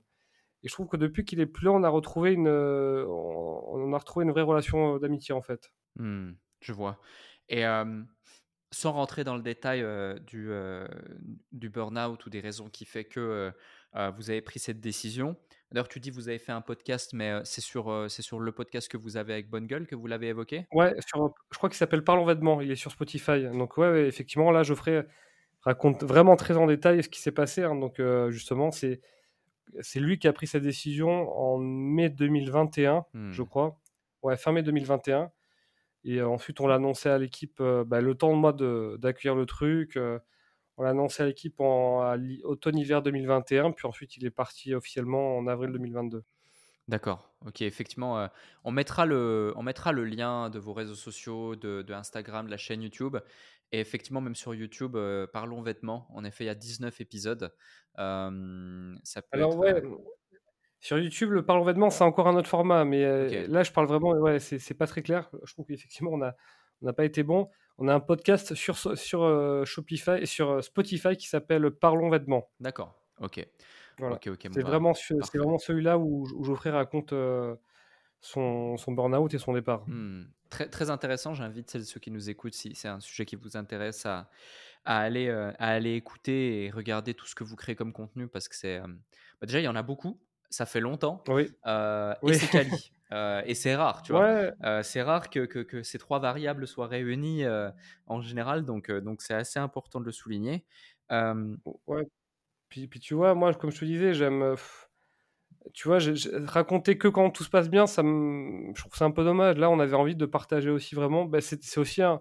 Et je trouve que depuis qu'il est plus là, on a retrouvé une, on a retrouvé une vraie relation d'amitié, en fait. Mmh, je vois. Et sans rentrer dans le détail du, du burn-out ou des raisons qui fait que vous avez pris cette décision. D'ailleurs, tu dis que vous avez fait un podcast, mais c'est sur, c'est sur le podcast que vous avez avec Bonne Gueule que vous l'avez évoqué? Ouais, sur, je crois qu'il s'appelle Parlons vêtements, il est sur Spotify. Donc ouais, effectivement, là, Geoffrey raconte vraiment très en détail ce qui s'est passé. Hein. Donc justement, c'est c'est lui qui a pris sa décision en mai 2021, je mmh. crois. Ouais, fin mai 2021. Et ensuite, on l'a annoncé à l'équipe bah, le temps de moi d'accueillir le truc. on l'a annoncé à l'équipe en automne-hiver 2021. Puis ensuite, il est parti officiellement en avril 2022. D'accord. Ok, effectivement, on, mettra le, on mettra le lien de vos réseaux sociaux, de, Instagram, de la chaîne YouTube. Et effectivement, même sur YouTube, Parlons Vêtements. En effet, il y a 19 épisodes. ça peut Alors, ouais, sur YouTube, le parlons vêtements, c'est encore un autre format, mais là, je parle vraiment, ouais, c'est pas très clair. Je trouve qu'effectivement, on n'a on pas été bon. On a un podcast sur, sur Shopify et sur Spotify qui s'appelle Parlons vêtements. D'accord, ok. c'est vraiment, vraiment celui-là où, où Geoffrey raconte son, son burn-out et son départ. Hmm. Très, très intéressant. J'invite ceux qui nous écoutent, si c'est un sujet qui vous intéresse, à, à aller, à aller écouter et regarder tout ce que vous créez comme contenu parce que c'est. Bah, déjà, il y en a beaucoup ça fait longtemps. Oui. Euh, et c'est quali. [laughs] Euh, et c'est rare, tu vois. Euh, c'est rare que, que, ces trois variables soient réunies en général, donc donc c'est assez important de le souligner. Ouais. Puis, puis, tu vois, moi, comme je te disais, j'aime. Tu vois, raconter que quand tout se passe bien, ça me, je trouve ça un peu dommage. Là, on avait envie de partager aussi vraiment. Ben, c'est aussi une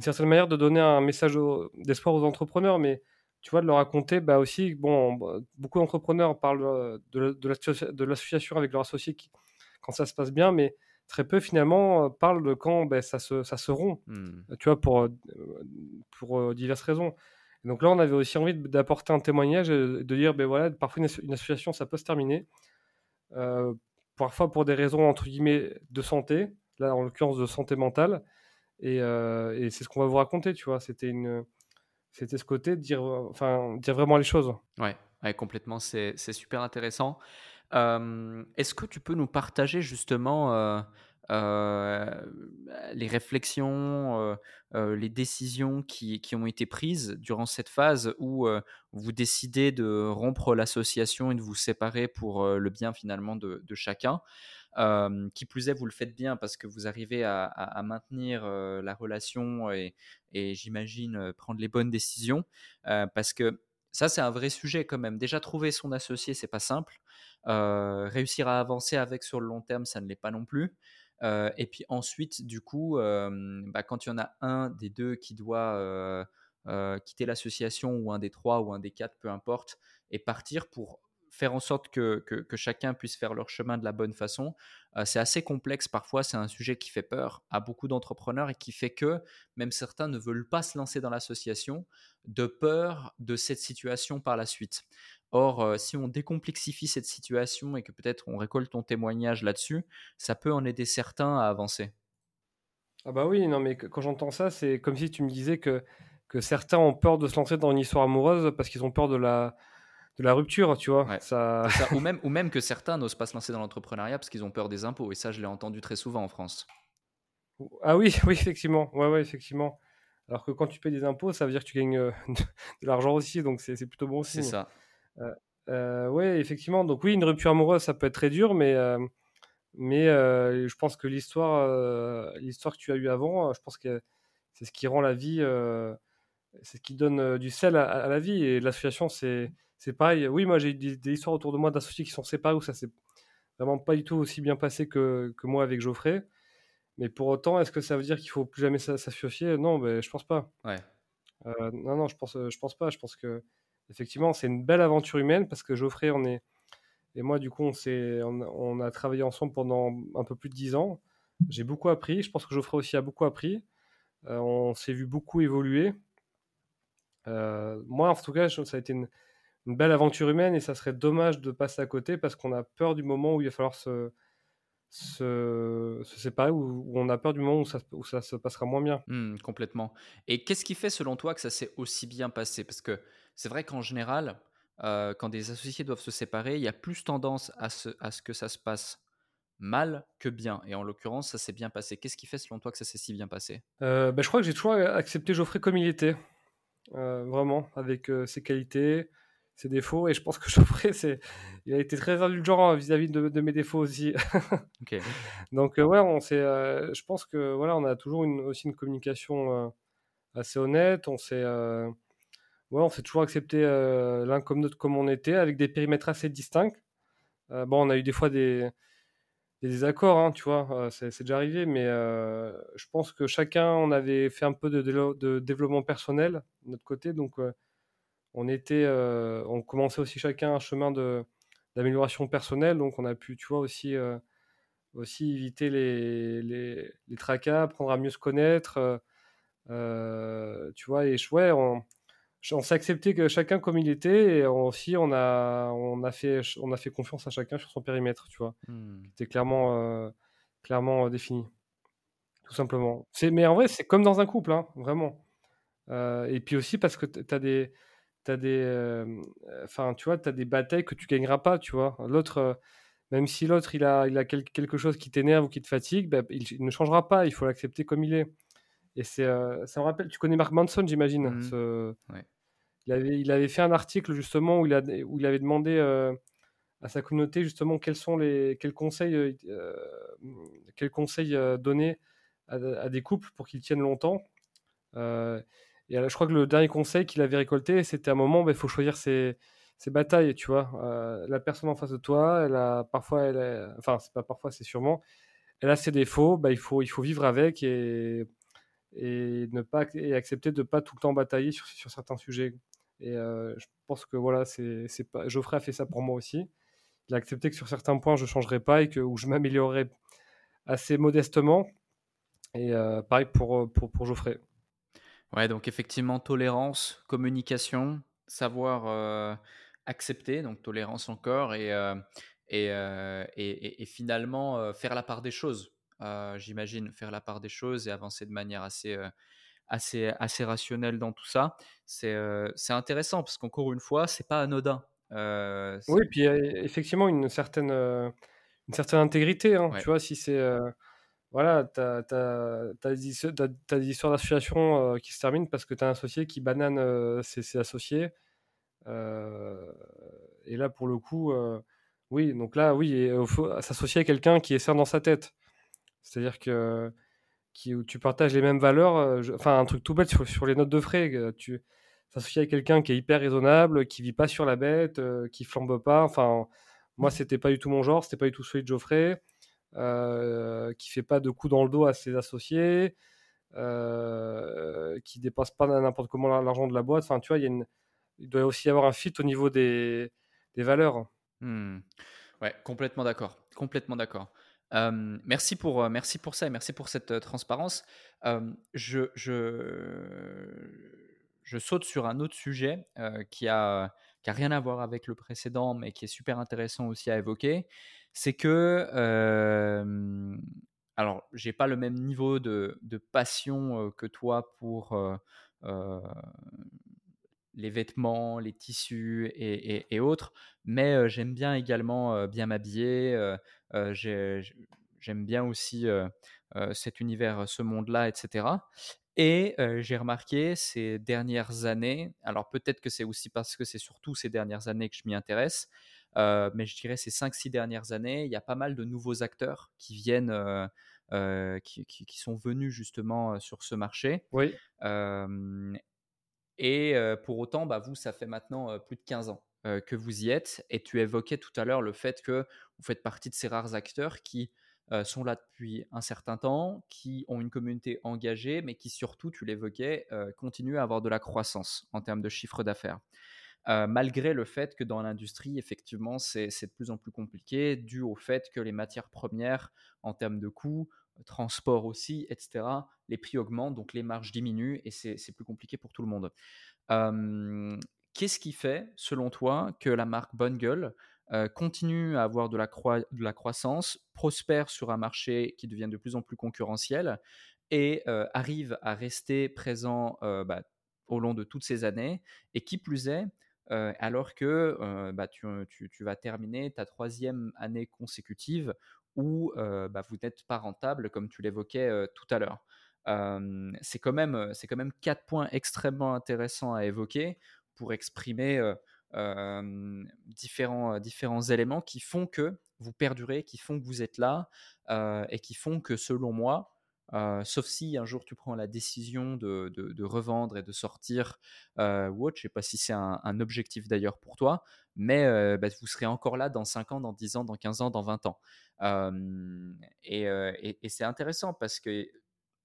certaine manière de donner un message d'espoir aux entrepreneurs, mais tu vois, de le raconter, bah aussi, bon, bah, beaucoup d'entrepreneurs parlent euh, de, de l'association avec leur associé qui, quand ça se passe bien, mais très peu finalement euh, parlent de quand ben, ça, se, ça se rompt, mmh. tu vois, pour, euh, pour diverses raisons. Donc là, on avait aussi envie d'apporter un témoignage, de dire, ben voilà, parfois une, association, ça peut se terminer, parfois pour des raisons, entre guillemets, de santé, là, en l'occurrence, de santé mentale, et, et c'est ce qu'on va vous raconter, tu vois, c'était une c'était ce côté de dire, enfin, dire vraiment les choses. Ouais, ouais complètement, c'est super intéressant. Est-ce que tu peux nous partager justement euh, euh, les réflexions, euh, les décisions qui, ont été prises durant cette phase où vous décidez de rompre l'association et de vous séparer pour le bien finalement de, de chacun qui plus est, vous le faites bien parce que vous arrivez à, maintenir la relation et, j'imagine prendre les bonnes décisions. parce que ça, c'est un vrai sujet quand même. Déjà, trouver son associé, c'est pas simple. réussir à avancer avec sur le long terme, ça ne l'est pas non plus. Et puis ensuite, du coup, bah, quand il y en a un des deux qui doit quitter l'association, ou un des trois, ou un des quatre, peu importe, et partir pour faire en sorte que, que, chacun puisse faire leur chemin de la bonne façon. Euh, c'est assez complexe parfois, c'est un sujet qui fait peur à beaucoup d'entrepreneurs et qui fait que même certains ne veulent pas se lancer dans l'association de peur de cette situation par la suite. Or, euh, si on décomplexifie cette situation et que peut-être on récolte ton témoignage là-dessus, ça peut en aider certains à avancer. Ah bah oui, non mais quand j'entends ça, c'est comme si tu me disais que, que certains ont peur de se lancer dans une histoire amoureuse parce qu'ils ont peur de la, de la rupture, tu vois. Ça... ou, [laughs] même, ou même que certains n'osent pas se lancer dans l'entrepreneuriat parce qu'ils ont peur des impôts. Et ça, je l'ai entendu très souvent en France. Ah oui, [laughs] oui, effectivement. Ouais, ouais, effectivement. Alors que quand tu payes des impôts, ça veut dire que tu gagnes euh, [laughs] de l'argent aussi, donc c'est plutôt bon aussi. C'est ça. Euh, euh, oui, effectivement. Donc oui, une rupture amoureuse, ça peut être très dur, mais, mais je pense que l'histoire l'histoire que tu as eue avant, je pense que c'est ce qui rend la vie, c'est ce qui donne du sel à la vie. Et l'association, c'est c'est pareil. Oui, moi j'ai des, des, histoires autour de moi d'associés qui sont séparés où ça s'est vraiment pas du tout aussi bien passé que, que, moi avec Geoffrey. Mais pour autant, est-ce que ça veut dire qu'il faut plus jamais s'associer? Non, ben, je pense pas. Ouais. Euh, non, non, je pense, je pense pas. Je pense que effectivement, c'est une belle aventure humaine parce que Geoffrey, on est et moi, du coup, on, on, on a travaillé ensemble pendant un peu plus de dix ans. J'ai beaucoup appris. Je pense que Geoffrey aussi a beaucoup appris. Euh, on s'est vu beaucoup évoluer. Euh, moi, en tout cas, ça a été une, une belle aventure humaine et ça serait dommage de passer à côté parce qu'on a peur du moment où il va falloir se, se, séparer ou, on a peur du moment où ça, où ça se passera moins bien. Mmh, complètement. Et qu'est-ce qui fait selon toi que ça s'est aussi bien passé? Parce que c'est vrai qu'en général, euh, quand des associés doivent se séparer, il y a plus tendance à ce, à ce que ça se passe mal que bien. Et en l'occurrence, ça s'est bien passé. Qu'est-ce qui fait selon toi que ça s'est si bien passé? Bah, Je crois que j'ai toujours accepté Geoffrey comme il était. vraiment, avec ses qualités, ses défauts. Et je pense que [laughs] Geoffrey, c'est, il a été très indulgent vis-à-vis de, mes défauts aussi. [laughs] Donc ouais, on s'est, je pense que voilà, on a toujours une, aussi une communication assez honnête. On s'est, ouais, on s'est toujours accepté l'un comme l'autre comme on était, avec des périmètres assez distincts. bon, on a eu des fois des, des désaccords, hein, tu vois, c'est, déjà arrivé, mais je pense que chacun, on avait fait un peu de, de développement personnel de notre côté, donc on était, on commençait aussi chacun un chemin de, d'amélioration personnelle, donc on a pu, tu vois, aussi, aussi éviter les, les, les, tracas, apprendre à mieux se connaître, tu vois, et ouais, on, on s'est accepté que chacun comme il était, et aussi on a, on a, fait, on a fait confiance à chacun sur son périmètre, tu vois, mmh. C'était clairement, clairement défini, tout simplement. C'est, mais en vrai, c'est comme dans un couple, hein, vraiment. et puis aussi parce que tu as des t'as des, enfin, tu vois, as des batailles que tu gagneras pas, tu vois. L'autre, même si l'autre il a, il a quelque chose qui t'énerve ou qui te fatigue, bah, il, ne changera pas. Il faut l'accepter comme il est. Et c'est, ça me rappelle. Tu connais Mark Manson, j'imagine. Mmh. Il avait, il avait fait un article justement où il, a, où il avait demandé à sa communauté justement quels sont les, quels conseils, quels conseils donner à, à, des couples pour qu'ils tiennent longtemps. Et je crois que le dernier conseil qu'il avait récolté, c'était un moment, il bah, faut choisir ses, batailles, tu vois. Euh, la personne en face de toi, elle a parfois, enfin, c'est pas parfois, c'est sûrement, elle a ses défauts, bah, il, faut, il faut vivre avec et, ne pas, et accepter de ne pas tout le temps batailler sur, certains sujets. Et euh, je pense que voilà, c'est, pas, Geoffrey a fait ça pour moi aussi. Il a accepté que sur certains points, je ne changerai pas et que où je m'améliorerai assez modestement. Et euh, pareil pour, pour Geoffrey. Ouais, donc effectivement, tolérance, communication, savoir accepter, donc tolérance encore, et, et, et, et, finalement faire la part des choses. J'imagine faire la part des choses et avancer de manière assez, assez, assez rationnelle dans tout ça. C'est intéressant parce qu'encore une fois, c'est pas anodin. oui, puis effectivement une certaine, une certaine intégrité. Hein, Tu vois, si c'est voilà, tu as, des histoires d'association qui se terminent parce que tu as un associé qui banane ses, associés. et là, pour le coup, oui, donc là, oui, il faut s'associer à quelqu'un qui est sain dans sa tête. C'est-à-dire que qui, où tu partages les mêmes valeurs. enfin, un truc tout bête sur, les notes de frais. Tu t'associes à quelqu'un qui est hyper raisonnable, qui vit pas sur la bête, qui flambe pas. Enfin, moi, c'était pas du tout mon genre, c'était pas du tout celui de Geoffrey. Euh, qui fait pas de coups dans le dos à ses associés, euh, qui dépasse pas n'importe comment l'argent de la boîte. Enfin, tu vois, il, doit aussi y avoir un fit au niveau des, valeurs. Mmh. Ouais, complètement d'accord. Complètement d'accord. merci, pour, merci pour ça et merci pour cette transparence. je, je, je, saute sur un autre sujet qui, a, qui a rien à voir avec le précédent, mais qui est super intéressant aussi à évoquer c'est que, euh, alors, j'ai pas le même niveau de, passion que toi pour les vêtements, les tissus et, autres, mais j'aime bien également bien m'habiller. j'aime bien aussi cet univers, ce monde-là, etc. Et j'ai remarqué ces dernières années, alors peut-être que c'est aussi parce que c'est surtout ces dernières années que je m'y intéresse, euh, mais je dirais ces 5-6 dernières années, il y a pas mal de nouveaux acteurs qui viennent, euh, euh, qui, qui, sont venus justement sur ce marché. Oui. et pour autant, bah, vous, ça fait maintenant plus de 15 ans que vous y êtes. Et tu évoquais tout à l'heure le fait que vous faites partie de ces rares acteurs qui sont là depuis un certain temps, qui ont une communauté engagée, mais qui surtout, tu l'évoquais, continuent à avoir de la croissance en termes de chiffre d'affaires. Malgré le fait que dans l'industrie, effectivement, c'est de plus en plus compliqué, dû au fait que les matières premières, en termes de coûts, transport aussi, etc., les prix augmentent, donc les marges diminuent et c'est plus compliqué pour tout le monde. Qu'est-ce qui fait, selon toi, que la marque Bonne Gueule continue à avoir de la, croissance, prospère sur un marché qui devient de plus en plus concurrentiel et arrive à rester présent bah, au long de toutes ces années? Et qui plus est, alors que bah, tu, vas terminer ta troisième année consécutive où bah, vous n'êtes pas rentable, comme tu l'évoquais tout à l'heure. c'est quand, même, quand même quatre points extrêmement intéressants à évoquer pour exprimer différents, différents éléments qui font que vous perdurez, qui font que vous êtes là et qui font que, selon moi, sauf si un jour tu prends la décision de, revendre et de sortir euh, Watch, je ne sais pas si c'est un, objectif d'ailleurs pour toi, mais bah, vous serez encore là dans 5 ans, dans 10 ans, dans 15 ans, dans 20 ans. et, et c'est intéressant parce que,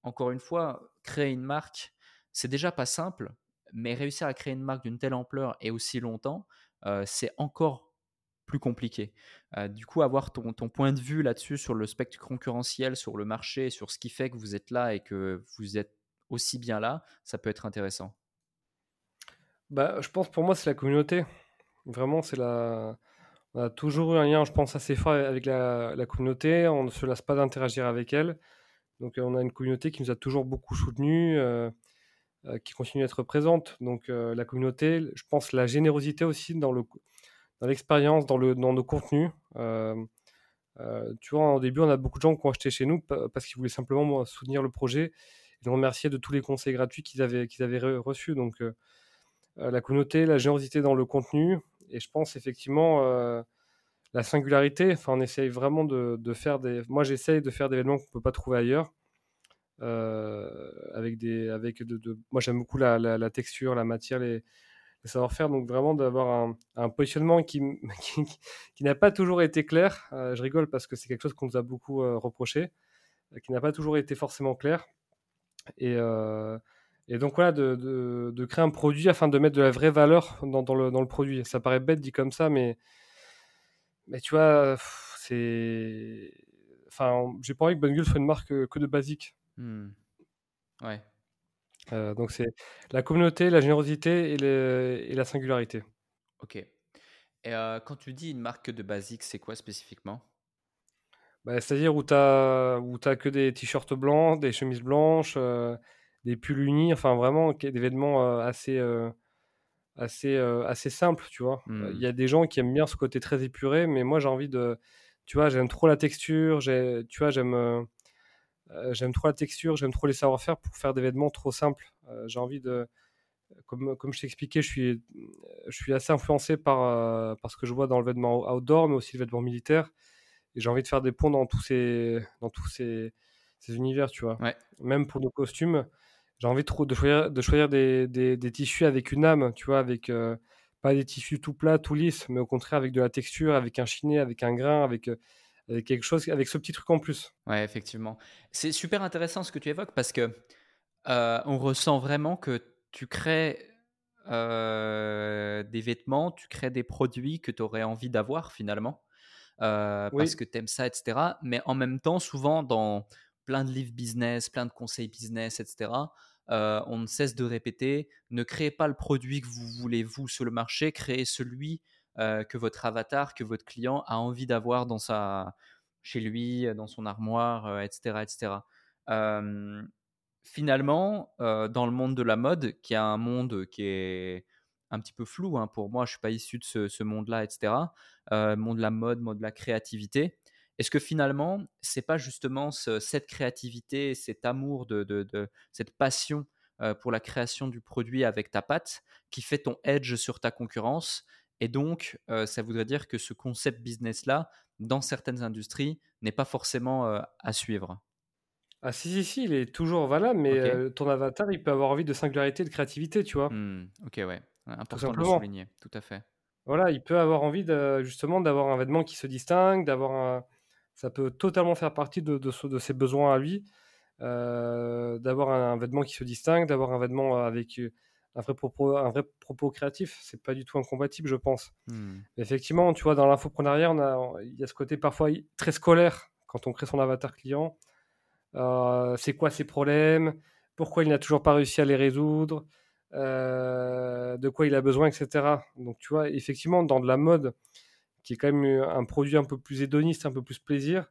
encore une fois, créer une marque, c'est déjà pas simple, mais réussir à créer une marque d'une telle ampleur et aussi longtemps, c'est encore plus compliqué. Euh, du coup, avoir ton, point de vue là-dessus sur le spectre concurrentiel, sur le marché, sur ce qui fait que vous êtes là et que vous êtes aussi bien là, ça peut être intéressant. Bah, je pense pour moi, c'est la communauté. Vraiment, c'est la. On a toujours eu un lien, je pense, assez fort avec la, communauté. On ne se lasse pas d'interagir avec elle. Donc, on a une communauté qui nous a toujours beaucoup soutenus, euh, euh, qui continue d'être présente. Donc, la communauté, je pense, la générosité aussi dans le, dans l'expérience, dans, le, dans nos contenus. Euh, euh, tu vois, au début, on a beaucoup de gens qui ont acheté chez nous parce qu'ils voulaient simplement soutenir le projet et nous remercier de tous les conseils gratuits qu'ils avaient, qu'ils avaient reçus. Donc, euh, la communauté, la générosité dans le contenu, et je pense effectivement la singularité. Enfin, on essaye vraiment de, faire des. Moi, j'essaye de faire des événements qu'on ne peut pas trouver ailleurs. avec des, avec de, Moi, j'aime beaucoup la, la, la, texture, la matière, les, savoir-faire. Donc vraiment d'avoir un, positionnement [laughs] qui, n'a pas toujours été clair. Euh, je rigole parce que c'est quelque chose qu'on nous a beaucoup euh, reproché, euh, qui n'a pas toujours été forcément clair. Et, donc voilà, de, créer un produit afin de mettre de la vraie valeur dans, le, le, produit. Ça paraît bête dit comme ça, mais, tu vois, c'est... Enfin, j'ai pas envie que Bonne soit une marque que de basique. Mmh. Ouais. Euh, donc c'est la communauté, la générosité et, la singularité. Ok. Et euh, quand tu dis une marque de basique, c'est quoi spécifiquement? Bah, C'est-à-dire où tu as, as que des t-shirts blancs, des chemises blanches, euh, des pulls unis, enfin vraiment des vêtements assez, assez, assez simples, tu vois? Il y hmm. a des gens qui aiment bien ce côté très épuré, mais moi j'ai envie de... Tu vois, j'aime trop la texture, tu vois, j'aime euh, j'aime trop la texture, j'aime trop les savoir-faire pour faire des vêtements trop simples. Euh, j'ai envie de, comme, comme je t'ai expliqué, je suis, je suis assez influencé par, euh, par ce que je vois dans le vêtement outdoor, mais aussi le vêtement militaire. Et j'ai envie de faire des ponts dans tous ces, dans tous ces, ces univers, tu vois. Même pour nos costumes, j'ai envie de, de choisir, de choisir des, des, des, tissus avec une âme, tu vois, avec pas des tissus tout plats, tout lisses, mais au contraire avec de la texture, avec un chiné, avec un grain, avec avec quelque chose, avec ce petit truc en plus. Ouais, effectivement. C'est super intéressant ce que tu évoques parce que euh, on ressent vraiment que tu crées euh, des vêtements, tu crées des produits que tu aurais envie d'avoir finalement. Euh, parce que tu aimes ça, etc. Mais en même temps, souvent dans plein de livres business, plein de conseils business, etc., on ne cesse de répéter, ne créez pas le produit que vous voulez vous sur le marché, créez celui euh, que votre avatar, que votre client a envie d'avoir dans sa, chez lui, dans son armoire, etc. Euh, etc. finalement, euh, dans le monde de la mode, qui est un monde qui est un petit peu flou hein, pour moi, je suis pas issu de ce, monde-là, etc. monde de la mode, monde de la créativité. Est-ce que finalement, c'est pas justement cette créativité, cet amour, de, de cette passion pour la création du produit avec ta patte qui fait ton edge sur ta concurrence et donc, euh, ça voudrait dire que ce concept business-là, dans certaines industries, n'est pas forcément euh, à suivre. Ah si, si, si, il est toujours valable, mais euh, ton avatar, il peut avoir envie de singularité, de créativité, tu vois. Mmh, ok, ouais. Important de le souligner, tout à fait. Voilà, il peut avoir envie de, justement d'avoir un vêtement qui se distingue, d'avoir un... Ça peut totalement faire partie de, de, de ses besoins à lui, d'avoir un, vêtement qui se distingue, d'avoir un vêtement avec un vrai propos, un vrai propos créatif. C'est pas du tout incompatible, je pense. Hmm. Effectivement, tu vois, dans l'infoprenariat, on a, il y a ce côté parfois très scolaire quand on crée son avatar client. Euh, c'est quoi ses problèmes? Pourquoi il n'a toujours pas réussi à les résoudre? Euh, De quoi il a besoin, etc. Donc, tu vois, effectivement, dans de la mode, qui est quand même un produit un peu plus hédoniste, un peu plus plaisir,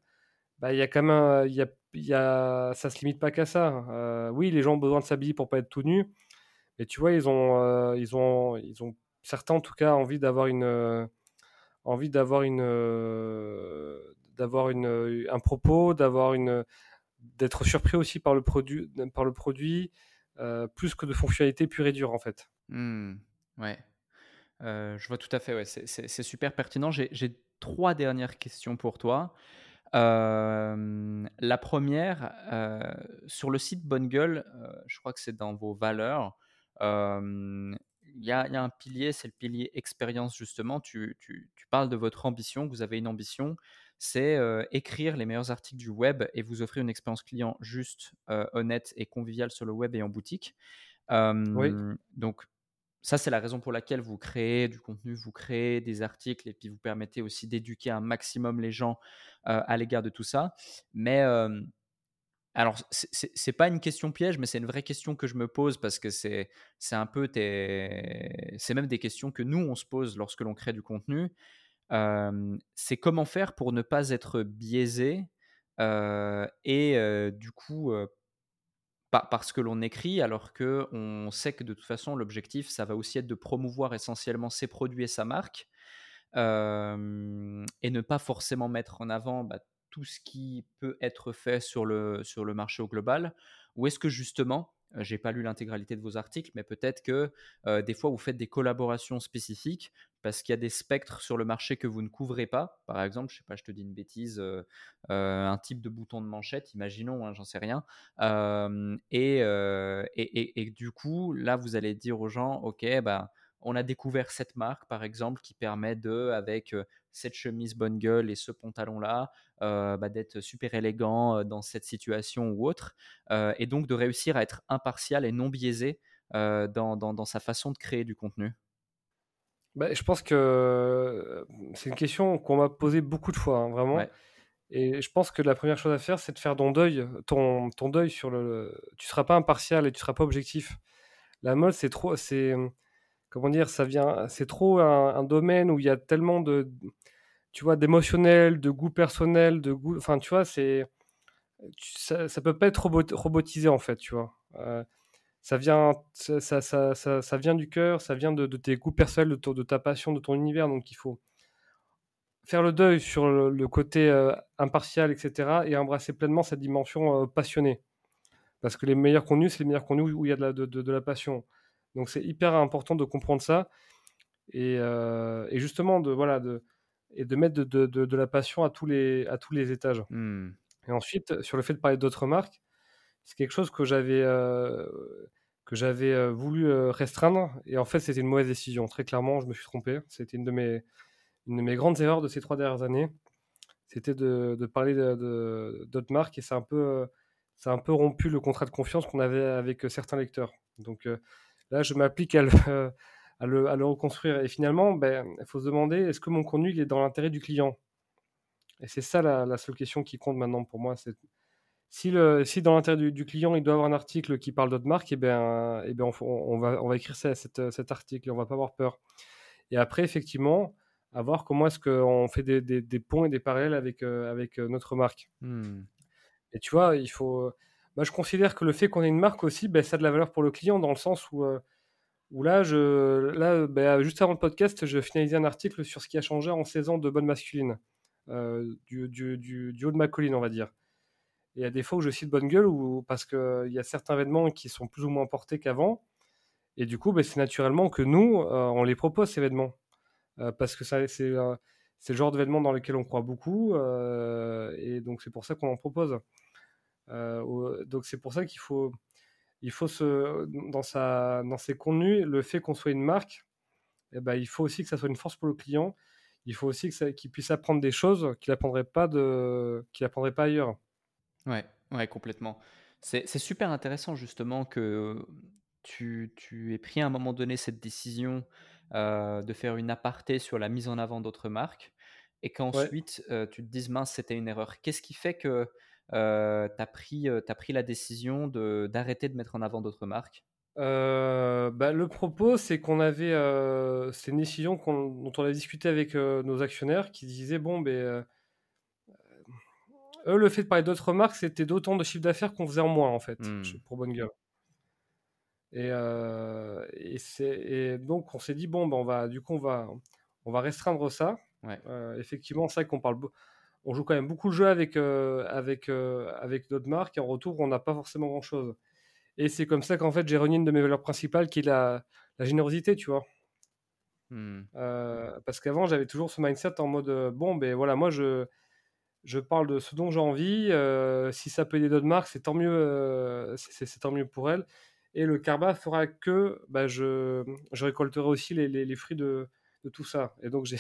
bah, il y a quand même, il y a, y a, ça se limite pas qu'à ça. Euh, oui, les gens ont besoin de s'habiller pour pas être tout nus. Et tu vois, ils ont, euh, ils ont, ils ont certains en tout cas envie d'avoir une, euh, envie d'avoir une, euh, d'avoir un propos, d'avoir une, d'être surpris aussi par le produit, par le produit plus que de fonctionnalités pure et dure en fait. Mmh. ouais, je vois tout à fait. Ouais, c'est super pertinent. J'ai trois dernières questions pour toi. la première, sur le site Bonne Gueule, je crois que c'est dans vos valeurs, il y, a, un pilier, c'est le pilier expérience justement. Tu, parles de votre ambition, vous avez une ambition, c'est écrire les meilleurs articles du web et vous offrir une expérience client juste, honnête et conviviale sur le web et en boutique. oui. Donc ça, c'est la raison pour laquelle vous créez du contenu, vous créez des articles et puis vous permettez aussi d'éduquer un maximum les gens à l'égard de tout ça. Mais alors, c'est pas une question piège, mais c'est une vraie question que je me pose parce que c'est un peu c'est même des questions que nous on se pose lorsque l'on crée du contenu. c'est comment faire pour ne pas être biaisé et du coup pas parce que l'on écrit, alors que on sait que de toute façon l'objectif ça va aussi être de promouvoir essentiellement ses produits et sa marque et ne pas forcément mettre en avant bah, tout ce qui peut être fait sur le, sur le marché au global? Ou est-ce que justement, euh, j'ai pas lu l'intégralité de vos articles, mais peut-être que euh, des fois vous faites des collaborations spécifiques parce qu'il y a des spectres sur le marché que vous ne couvrez pas? Par exemple, je sais pas, je te dis une bêtise, euh, un type de bouton de manchette, imaginons, hein, j'en sais rien. Et, et, et, du coup, là, vous allez dire aux gens, ok, bah, on a découvert cette marque, par exemple, qui permet de, avec cette chemise bonne gueule et ce pantalon-là, euh, bah, d'être super élégant euh, dans cette situation ou autre, euh, et donc de réussir à être impartial et non biaisé dans, sa façon de créer du contenu? Bah, Je pense que c'est une question qu'on m'a posée beaucoup de fois, hein, vraiment. Et je pense que la première chose à faire, c'est de faire ton deuil, ton, ton deuil sur le. Tu seras pas impartial et tu seras pas objectif. La mode, c'est trop, c'est comment dire, ça vient, c'est trop un, domaine où il y a tellement de, tu vois, d'émotionnel, de goût personnel, de goût. Enfin, tu vois, c'est. Ça, ça peut pas être robotisé, en fait, tu vois. Euh, ça, vient, ça, ça, ça, vient du cœur, ça vient de, tes goûts personnels, de, ta passion, de ton univers. Donc, il faut faire le deuil sur le, côté euh, impartial, etc. et embrasser pleinement cette dimension euh, passionnée. Parce que les meilleurs contenus, c'est les meilleurs contenus où il y a de la passion. Donc, c'est hyper important de comprendre ça. Et, et justement, de, voilà, de, et de mettre de, de, de, la passion à tous les, à tous les étages. Mmh. Et ensuite, sur le fait de parler d'autres marques, c'est quelque chose que j'avais euh, que j'avais euh, voulu euh, restreindre. Et en fait, c'était une mauvaise décision. Très clairement, je me suis trompé. C'était une de mes, une de mes grandes erreurs de ces trois dernières années. C'était de, de, parler d'autres marques et c'est un peu ça a un peu rompu le contrat de confiance qu'on avait avec certains lecteurs. Donc là, je m'applique à le, à le, reconstruire. Et finalement, ben, il faut se demander, est-ce que mon contenu il est dans l'intérêt du client? Et c'est ça la, seule question qui compte maintenant pour moi. C'est si, le, si dans l'intérêt du, client, il doit avoir un article qui parle d'autres marques, et eh ben, et eh ben on, va, on va écrire ça, cet, article et on va pas avoir peur. Et après, effectivement, à voir comment est-ce qu'on fait des, des, ponts et des parallèles avec, euh, avec euh, notre marque. Hmm. Et tu vois, il faut. Moi, je considère que le fait qu'on ait une marque aussi, ben, ça a de la valeur pour le client dans le sens où euh, là, je, bah, juste avant le podcast, je finalisais un article sur ce qui a changé en 16 ans de bonne masculine, euh, du, haut de ma colline, on va dire. Et a des fois où je cite bonne gueule, parce qu'il y a certains vêtements qui sont plus ou moins portés qu'avant. Et du coup, bah, c'est naturellement que nous, euh, on les propose, ces vêtements. Euh, parce que c'est le genre de vêtements dans lesquels on croit beaucoup. et donc, c'est pour ça qu'on en propose. Donc, c'est pour ça qu'il faut il faut se, dans, sa, dans ses contenus, le fait qu'on soit une marque, eh ben, il faut aussi que ça soit une force pour le client. Il faut aussi qu'il puisse apprendre des choses qu'il n'apprendrait pas, de, apprendrait pas ailleurs. Ouais, ouais complètement. C'est, super intéressant justement que tu, tu aies pris à un moment donné cette décision euh, de faire une aparté sur la mise en avant d'autres marques et qu'ensuite euh, tu te dises mince, c'était une erreur. Qu'est-ce qui fait que euh, tu as, pris, euh, as pris la décision d'arrêter de, mettre en avant d'autres marques? Euh, bah, le propos, c'est qu'on avait, c'est une décision dont on a discuté avec nos actionnaires qui disaient bon, ben, eux, le fait de parler d'autres marques, c'était d'autant de chiffre d'affaires qu'on faisait en moins en fait, mmh. pour Bonne Gueule. Et, et, donc on s'est dit bon, ben, on va, du coup, on va, on va restreindre ça. effectivement, c'est vrai qu'on parle on joue quand même beaucoup de jeux avec, avec, avec d'autres marques et en retour, on n'a pas forcément grand-chose. Et c'est comme ça qu'en fait, j'ai renié une de mes valeurs principales qui est la, la générosité, tu vois. Mmh. parce qu'avant, j'avais toujours ce mindset en mode bon, ben voilà, moi je, je parle de ce dont j'ai envie. si ça peut aider d'autres marques, c'est tant mieux, c'est tant mieux pour elles. Et le karma fera que bah, je, je, récolterai aussi les, les, fruits de, de, tout ça. Et donc j'ai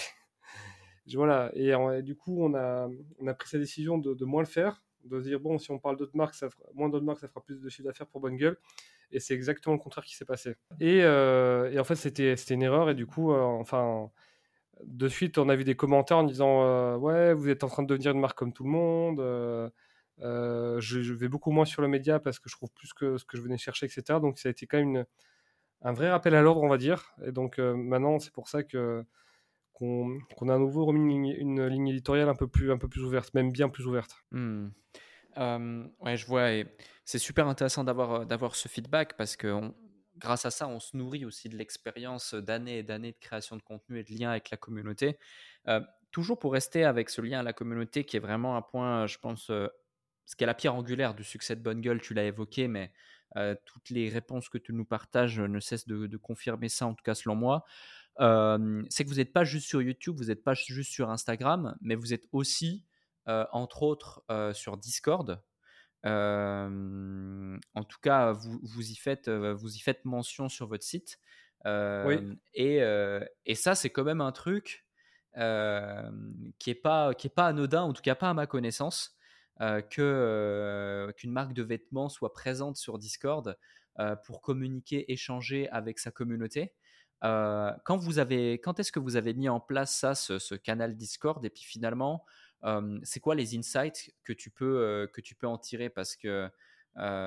voilà. Et, du coup, on a, on a pris cette décision de, moins le faire, de se dire bon, si on parle d'autres marques, ça moins d'autres marques, ça fera plus de chiffre d'affaires pour Bonne Gueule. Et c'est exactement le contraire qui s'est passé. Et, et, en fait, c'était une erreur. Et du coup, enfin de suite, on a vu des commentaires en disant euh, Ouais, vous êtes en train de devenir une marque comme tout le monde. Euh, euh, je, vais beaucoup moins sur le média parce que je trouve plus que ce que je venais chercher, etc. Donc, ça a été quand même un vrai rappel à l'ordre, on va dire. Et donc, maintenant, c'est pour ça que qu'on a à nouveau remis une, ligne éditoriale un peu plus, ouverte, même bien plus ouverte. Mmh. ouais, je vois. C'est super intéressant d'avoir d'avoir ce feedback parce que grâce à ça, on se nourrit aussi de l'expérience d'années et d'années de création de contenu et de lien avec la communauté. Euh, toujours pour rester avec ce lien à la communauté qui est vraiment un point, je pense, euh, ce qui est la pierre angulaire du succès de Bonne Gueule, tu l'as évoqué, mais euh, toutes les réponses que tu nous partages ne cessent de, confirmer ça, en tout cas selon moi. C'est que vous n'êtes pas juste sur YouTube, vous n'êtes pas juste sur Instagram, mais vous êtes aussi, entre autres, sur Discord, en tout cas, vous, vous, y faites, vous y faites mention sur votre site. et, et, ça, c'est quand même un truc qui n'est pas, qui est pas anodin, en tout cas pas à ma connaissance, que qu'une marque de vêtements soit présente sur Discord pour communiquer, échanger avec sa communauté. Quand vous avez, quand est-ce que vous avez mis en place ça, ce, ce canal Discord, et puis finalement, c'est quoi les insights que tu peux, que tu peux en tirer? Parce que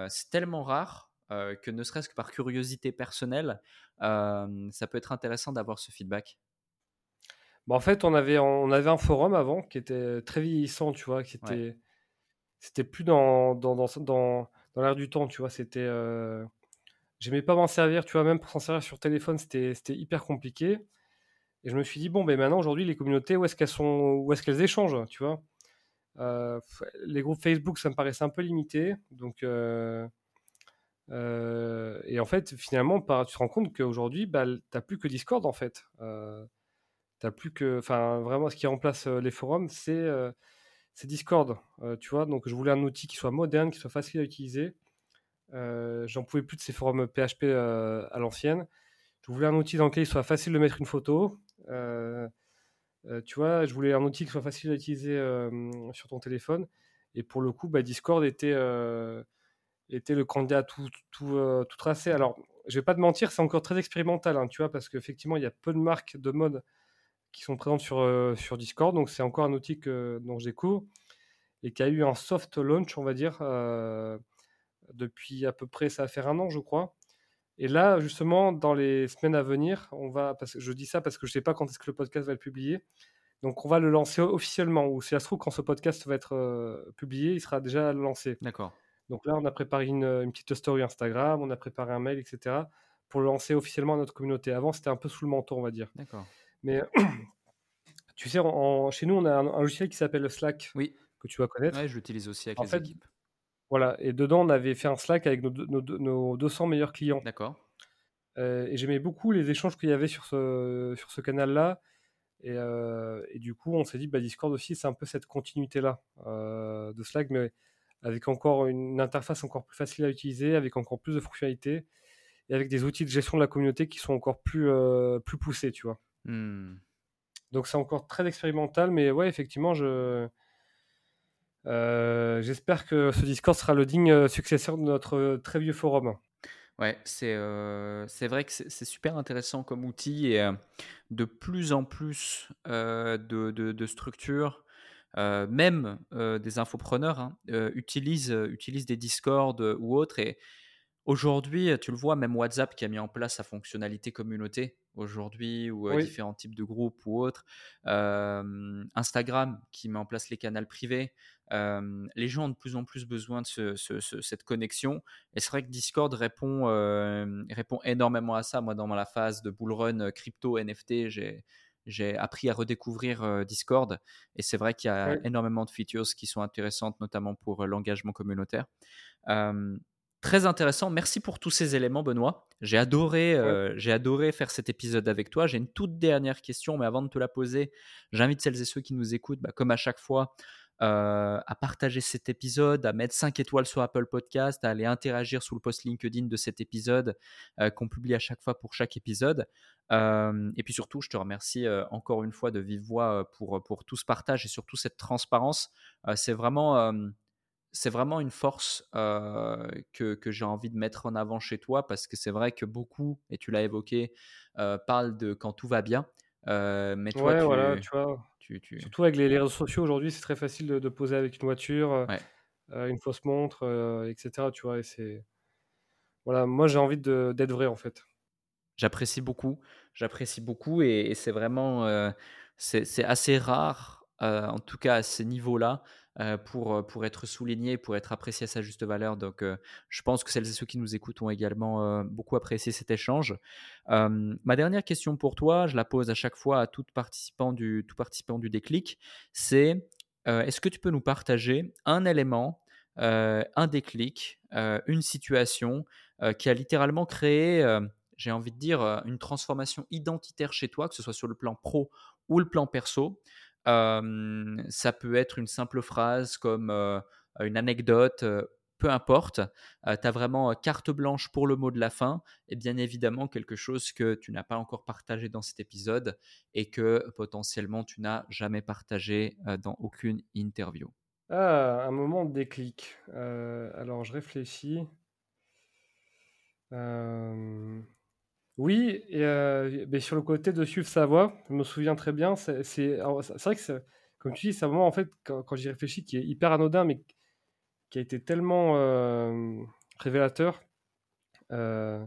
c'est tellement rare que ne serait-ce que par curiosité personnelle, ça peut être intéressant d'avoir ce feedback. Bah, en fait, on avait, on avait un forum avant qui était très vieillissant, tu vois, qui était, c'était plus dans, dans, dans, dans, l'air du temps, tu vois, c'était... J'aimais pas m'en servir, tu vois, même pour s'en servir sur téléphone, c'était hyper compliqué. Et je me suis dit, bon, ben maintenant, aujourd'hui, les communautés, où est-ce qu'elles sont, où est-ce qu'elles échangent, tu vois? Euh, Les groupes Facebook, ça me paraissait un peu limité. Donc, euh, euh, et en fait, finalement, tu te rends compte qu'aujourd'hui, bah, tu n'as plus que Discord, en fait. tu plus que. Enfin, vraiment, ce qui remplace les forums, c'est c'est Discord, tu vois? Donc, je voulais un outil qui soit moderne, qui soit facile à utiliser. J'en pouvais plus de ces forums PHP à l'ancienne. Je voulais un outil dans lequel il soit facile de mettre une photo, euh, euh, tu vois, je voulais un outil qui soit facile à utiliser sur ton téléphone. Et pour le coup, bah, Discord était, était le candidat tout, tout, tout, tracé. Alors, je vais pas te mentir, c'est encore très expérimental, hein, tu vois, parce qu'effectivement, il y a peu de marques de mode qui sont présentes sur, sur Discord. Donc, c'est encore un outil que, dont je découvre et qui a eu un soft launch, on va dire, depuis à peu près, ça va faire un an, je crois. Et là, justement, dans les semaines à venir, on va, parce que je dis ça parce que je ne sais pas quand est-ce que le podcast va être publié. Donc, on va le lancer officiellement. Ou si ça se trouve, quand ce podcast va être euh, publié, il sera déjà lancé. D'accord. Donc là, on a préparé une, petite story Instagram, on a préparé un mail, etc. pour le lancer officiellement à notre communauté. Avant, c'était un peu sous le manteau, on va dire. D'accord. Mais [clears throat] tu sais, chez nous, on a un, logiciel qui s'appelle Slack. Oui. Que tu vas connaître. Oui, je l'utilise aussi avec les équipes. Voilà, et dedans, on avait fait un Slack avec nos, 200 meilleurs clients. D'accord. Euh, et j'aimais beaucoup les échanges qu'il y avait sur ce, sur ce canal-là. Et, euh, et, du coup, on s'est dit, bah, Discord aussi, c'est un peu cette continuité-là euh, de Slack, mais avec encore une interface encore plus facile à utiliser, avec encore plus de fonctionnalités, et avec des outils de gestion de la communauté qui sont encore plus, plus poussés, tu vois. Hmm. Donc c'est encore très expérimental, mais ouais, effectivement, je, euh, j'espère que ce Discord sera le digne euh, successeur de notre euh, très vieux forum. Ouais, c'est c'est vrai que c'est super intéressant comme outil et de plus en plus de, de, structures, même des infopreneurs, hein, utilisent, utilisent des Discord ou autres. Et aujourd'hui, tu le vois, même WhatsApp qui a mis en place sa fonctionnalité communauté aujourd'hui ou différents types de groupes ou autres. Instagram qui met en place les canaux privés. les gens ont de plus en plus besoin de cette connexion. Et c'est vrai que Discord répond, répond énormément à ça. Moi, dans la phase de bullrun crypto, NFT, j'ai j'ai appris à redécouvrir Discord et c'est vrai qu'il y a énormément de features qui sont intéressantes, notamment pour l'engagement communautaire. Très intéressant. Merci pour tous ces éléments, Benoît. J'ai adoré, j'ai adoré faire cet épisode avec toi. J'ai une toute dernière question, mais avant de te la poser, j'invite celles et ceux qui nous écoutent, bah, comme à chaque fois, à partager cet épisode, à mettre 5 étoiles sur Apple Podcast, à aller interagir sous le post LinkedIn de cet épisode qu'on publie à chaque fois pour chaque épisode. et puis surtout, je te remercie encore une fois de vive voix pour, pour tout ce partage et surtout cette transparence. c'est vraiment c'est vraiment une force que, que j'ai envie de mettre en avant chez toi parce que c'est vrai que beaucoup, et tu l'as évoqué, parlent de quand tout va bien. mais toi, tu, voilà, tu vois. Surtout avec les, réseaux sociaux aujourd'hui, c'est très facile de, poser avec une voiture, une fausse montre, etc. Tu vois, et c'est voilà, moi j'ai envie d'être vrai en fait. J'apprécie beaucoup, j'apprécie beaucoup, et, c'est vraiment c'est assez rare, en tout cas à ce niveau-là, euh, pour, euh, pour être souligné, pour être apprécié à sa juste valeur. Donc, euh, je pense que celles et ceux qui nous écoutent ont également beaucoup apprécié cet échange. ma dernière question pour toi, je la pose à chaque fois à tout participant du, tout participant du déclic, c'est est-ce que tu peux nous partager un élément, un déclic, une situation qui a littéralement créé j'ai envie de dire, une transformation identitaire chez toi, que ce soit sur le plan pro ou le plan perso, ça peut être une simple phrase comme une anecdote, peu importe. tu as vraiment carte blanche pour le mot de la fin et bien évidemment quelque chose que tu n'as pas encore partagé dans cet épisode et que potentiellement tu n'as jamais partagé dans aucune interview. Ah, un moment de déclic. alors je réfléchis. Oui, et euh, mais sur le côté de suivre sa voix, je me souviens très bien, c'est vrai que comme tu dis, c'est un moment, en fait, quand j'y réfléchis, qui est hyper anodin, mais qui a été tellement, euh, révélateur. Euh,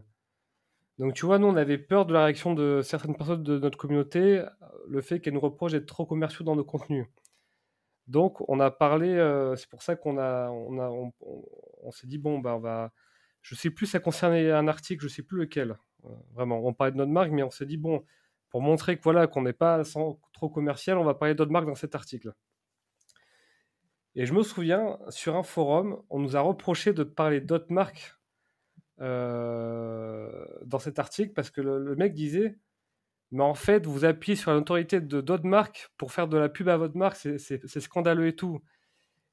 donc tu vois, nous, on avait peur de la réaction de certaines personnes de notre communauté, le fait qu'elles nous reprochent d'être trop commerciaux dans nos contenus. Donc on a parlé, c'est pour ça qu'on a on a on s'est dit: «Bon, bah, on va» je sais plus, ça concernait un article, je sais plus lequel. Euh, vraiment, on parlait de notre marque, mais on s'est dit, bon, pour montrer voilà, qu'on n'est pas trop commercial, on va parler d'autres marques dans cet article. Et je me souviens, sur un forum, on nous a reproché de parler d'autres marques euh, dans cet article parce que le, mec disait Mais en fait, vous appuyez sur la notoriété de d'autres marques pour faire de la pub à votre marque, c'est scandaleux et tout.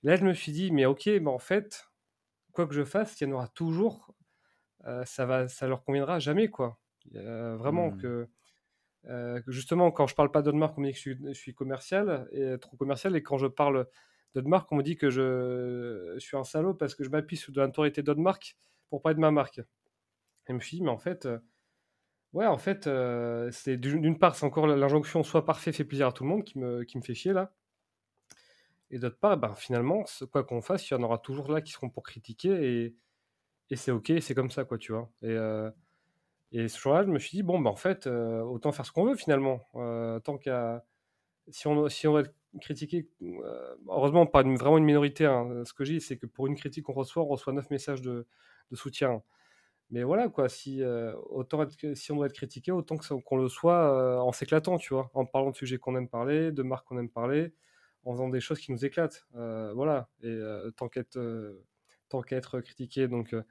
Là, je me suis dit Mais ok, mais en fait, quoi que je fasse, il y en aura toujours ça va, ça leur conviendra jamais quoi. vraiment mmh. que, justement quand je parle pas d'autres marques, on me dit que je suis, commercial et trop commercial et quand je parle d'autres marques, on me dit que je, suis un salaud parce que je m'appuie sur de l'autorité d'autres marques pour parler de ma marque. Et je me suis dit mais en fait Ouais, en fait, c'est d'une part, c'est encore l'injonction soit parfait fait plaisir à tout le monde qui me, qui me fait chier là. Et d'autre part, ben, finalement, quoi qu'on fasse, il y en aura toujours là qui seront pour critiquer. Et, et c'est ok, c'est comme ça, quoi, tu vois. Et, euh, et ce jour-là, je me suis dit, bon, bah, en fait, euh, autant faire ce qu'on veut finalement. Euh, tant qu'à. Si on, si on va critiquer, heureusement, pas vraiment une minorité. Hein, ce que j'ai, c'est que pour une critique qu'on reçoit, on reçoit 9 messages de, soutien. Mais voilà, quoi, si, autant être, si on doit être critiqué, autant qu'on le soit en s'éclatant, tu vois, en parlant de sujets qu'on aime parler, de marques qu'on aime parler, en faisant des choses qui nous éclatent. voilà, et tant qu'être tant qu'à être critiqué. Donc, euh,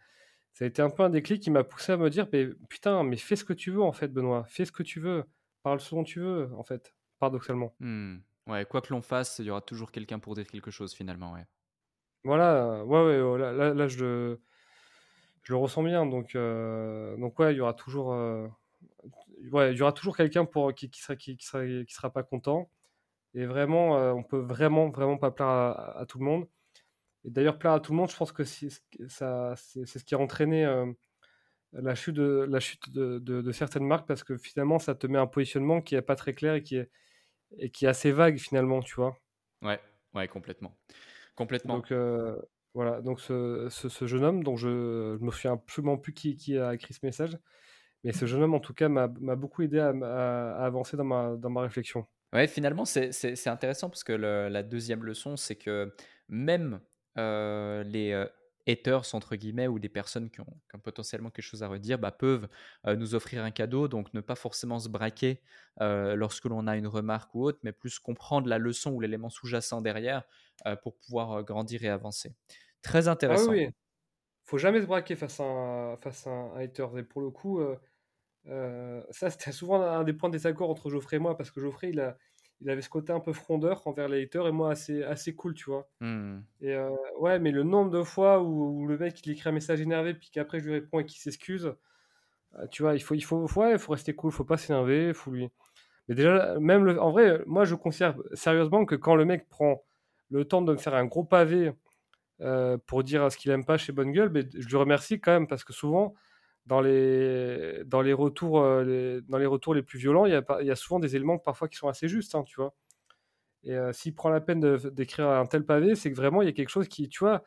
ça a été un peu un déclic qui m'a poussé à me dire mais, putain, mais fais ce que tu veux en fait, Benoît. Fais ce que tu veux. Parle ce dont tu veux, en fait, paradoxalement. Mmh. Ouais, quoi que l'on fasse, il y aura toujours quelqu'un pour dire quelque chose finalement. Ouais. Voilà, ouais, ouais, oh, là, là, je, je, le ressens bien. Donc, euh, donc ouais, il y aura toujours, euh, ouais, il y aura toujours quelqu'un pour qui, qui sera, qui, qui, sera, qui sera pas content. Et vraiment, on peut vraiment, vraiment pas plaire à tout le monde. Et d'ailleurs, plaire à tout le monde, je pense que c'est ce qui a entraîné euh, la chute, de, la chute de, certaines marques parce que finalement, ça te met un positionnement qui n'est pas très clair et qui est, et qui est assez vague finalement, tu vois? Ouais, ouais, complètement. Complètement. Donc, euh, voilà, donc ce, ce, jeune homme, dont je ne me souviens absolument plus qui, qui, a écrit ce message, mais ce jeune homme, en tout cas, m'a beaucoup aidé à, à, avancer dans ma, dans ma réflexion. Ouais, finalement, c'est intéressant parce que la deuxième leçon, c'est que même les haters entre guillemets ou des personnes qui ont, potentiellement quelque chose à redire bah, peuvent nous offrir un cadeau. Donc ne pas forcément se braquer lorsque l'on a une remarque ou autre, mais plus comprendre la leçon ou l'élément sous-jacent derrière pour pouvoir grandir et avancer. Très Ah intéressant. oui, oui. Faut jamais se braquer face à un, face à un haters. Et pour le coup, ça c'était souvent un des points de désaccord entre Geoffrey et moi parce que Geoffrey il a il avait ce côté un peu frondeur envers les haters et moi assez, assez cool, tu vois. Mmh. Et euh, ouais, mais le nombre de fois où, le mec il écrit un message énervé puis qu'après je lui réponds et qu'il s'excuse, euh, tu vois, il faut, il faut, ouais, il faut rester cool, faut pas s'énerver, faut lui. Mais déjà, même le... en vrai, moi je considère sérieusement que quand le mec prend le temps de me faire un gros pavé euh, pour dire ce qu'il aime pas chez Bonne Gueule, mais je lui remercie quand même parce que souvent dans les, dans les, retours, euh, les, dans les retours les plus violents, il y, a, il y a souvent des éléments parfois qui sont assez justes, hein, tu vois. Et euh, s'il prend la peine d'écrire un tel pavé, c'est que vraiment il y a quelque chose qui, tu vois,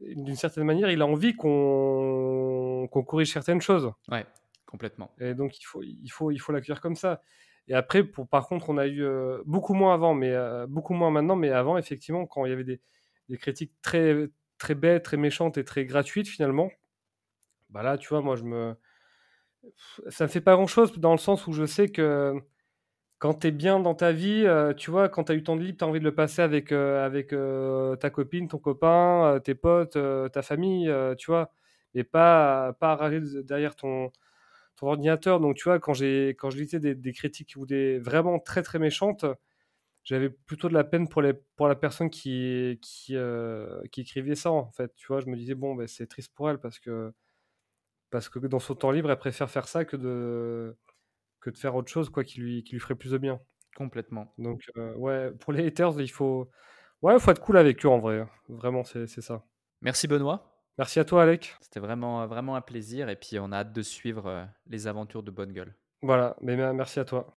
d'une certaine manière, il a envie qu'on corrige certaines choses. Ouais, complètement. Et donc il faut, il faut, il faut l'accueillir comme ça. Et après, pour, par contre, on a eu euh, beaucoup moins avant, mais beaucoup moins maintenant, mais avant, effectivement, quand il y avait des, des critiques très, très bêtes, très méchantes et très gratuites, finalement, bah là, tu vois, moi, je me. Ça me fait pas grand chose dans le sens où je sais que quand tu es bien dans ta vie, euh, tu vois, quand tu as eu ton libre, tu as envie de le passer avec, euh, avec euh, ta copine, ton copain, tes potes, ta famille, tu vois, et pas, pas arracher derrière ton, ton ordinateur. Donc, tu vois, quand, quand je lisais des, critiques vraiment très très méchantes, j'avais plutôt de la peine pour, les, pour la personne qui, qui, qui écrivait ça, en fait. Tu vois, je me disais, bon, ben, c'est triste pour elle parce que parce que dans son temps libre, elle préfère faire ça que de, que de faire autre chose quoi, qui, lui, qui lui ferait plus de bien. Complètement. Donc, euh, ouais, pour les haters, il faut, ouais, faut être cool avec eux en vrai. Hein. Vraiment, c'est ça. Merci Benoît. Merci à toi, Alec. C'était vraiment, vraiment un plaisir et puis on a hâte de suivre euh, les aventures de Bonne Gueule. Voilà, mais merci à toi.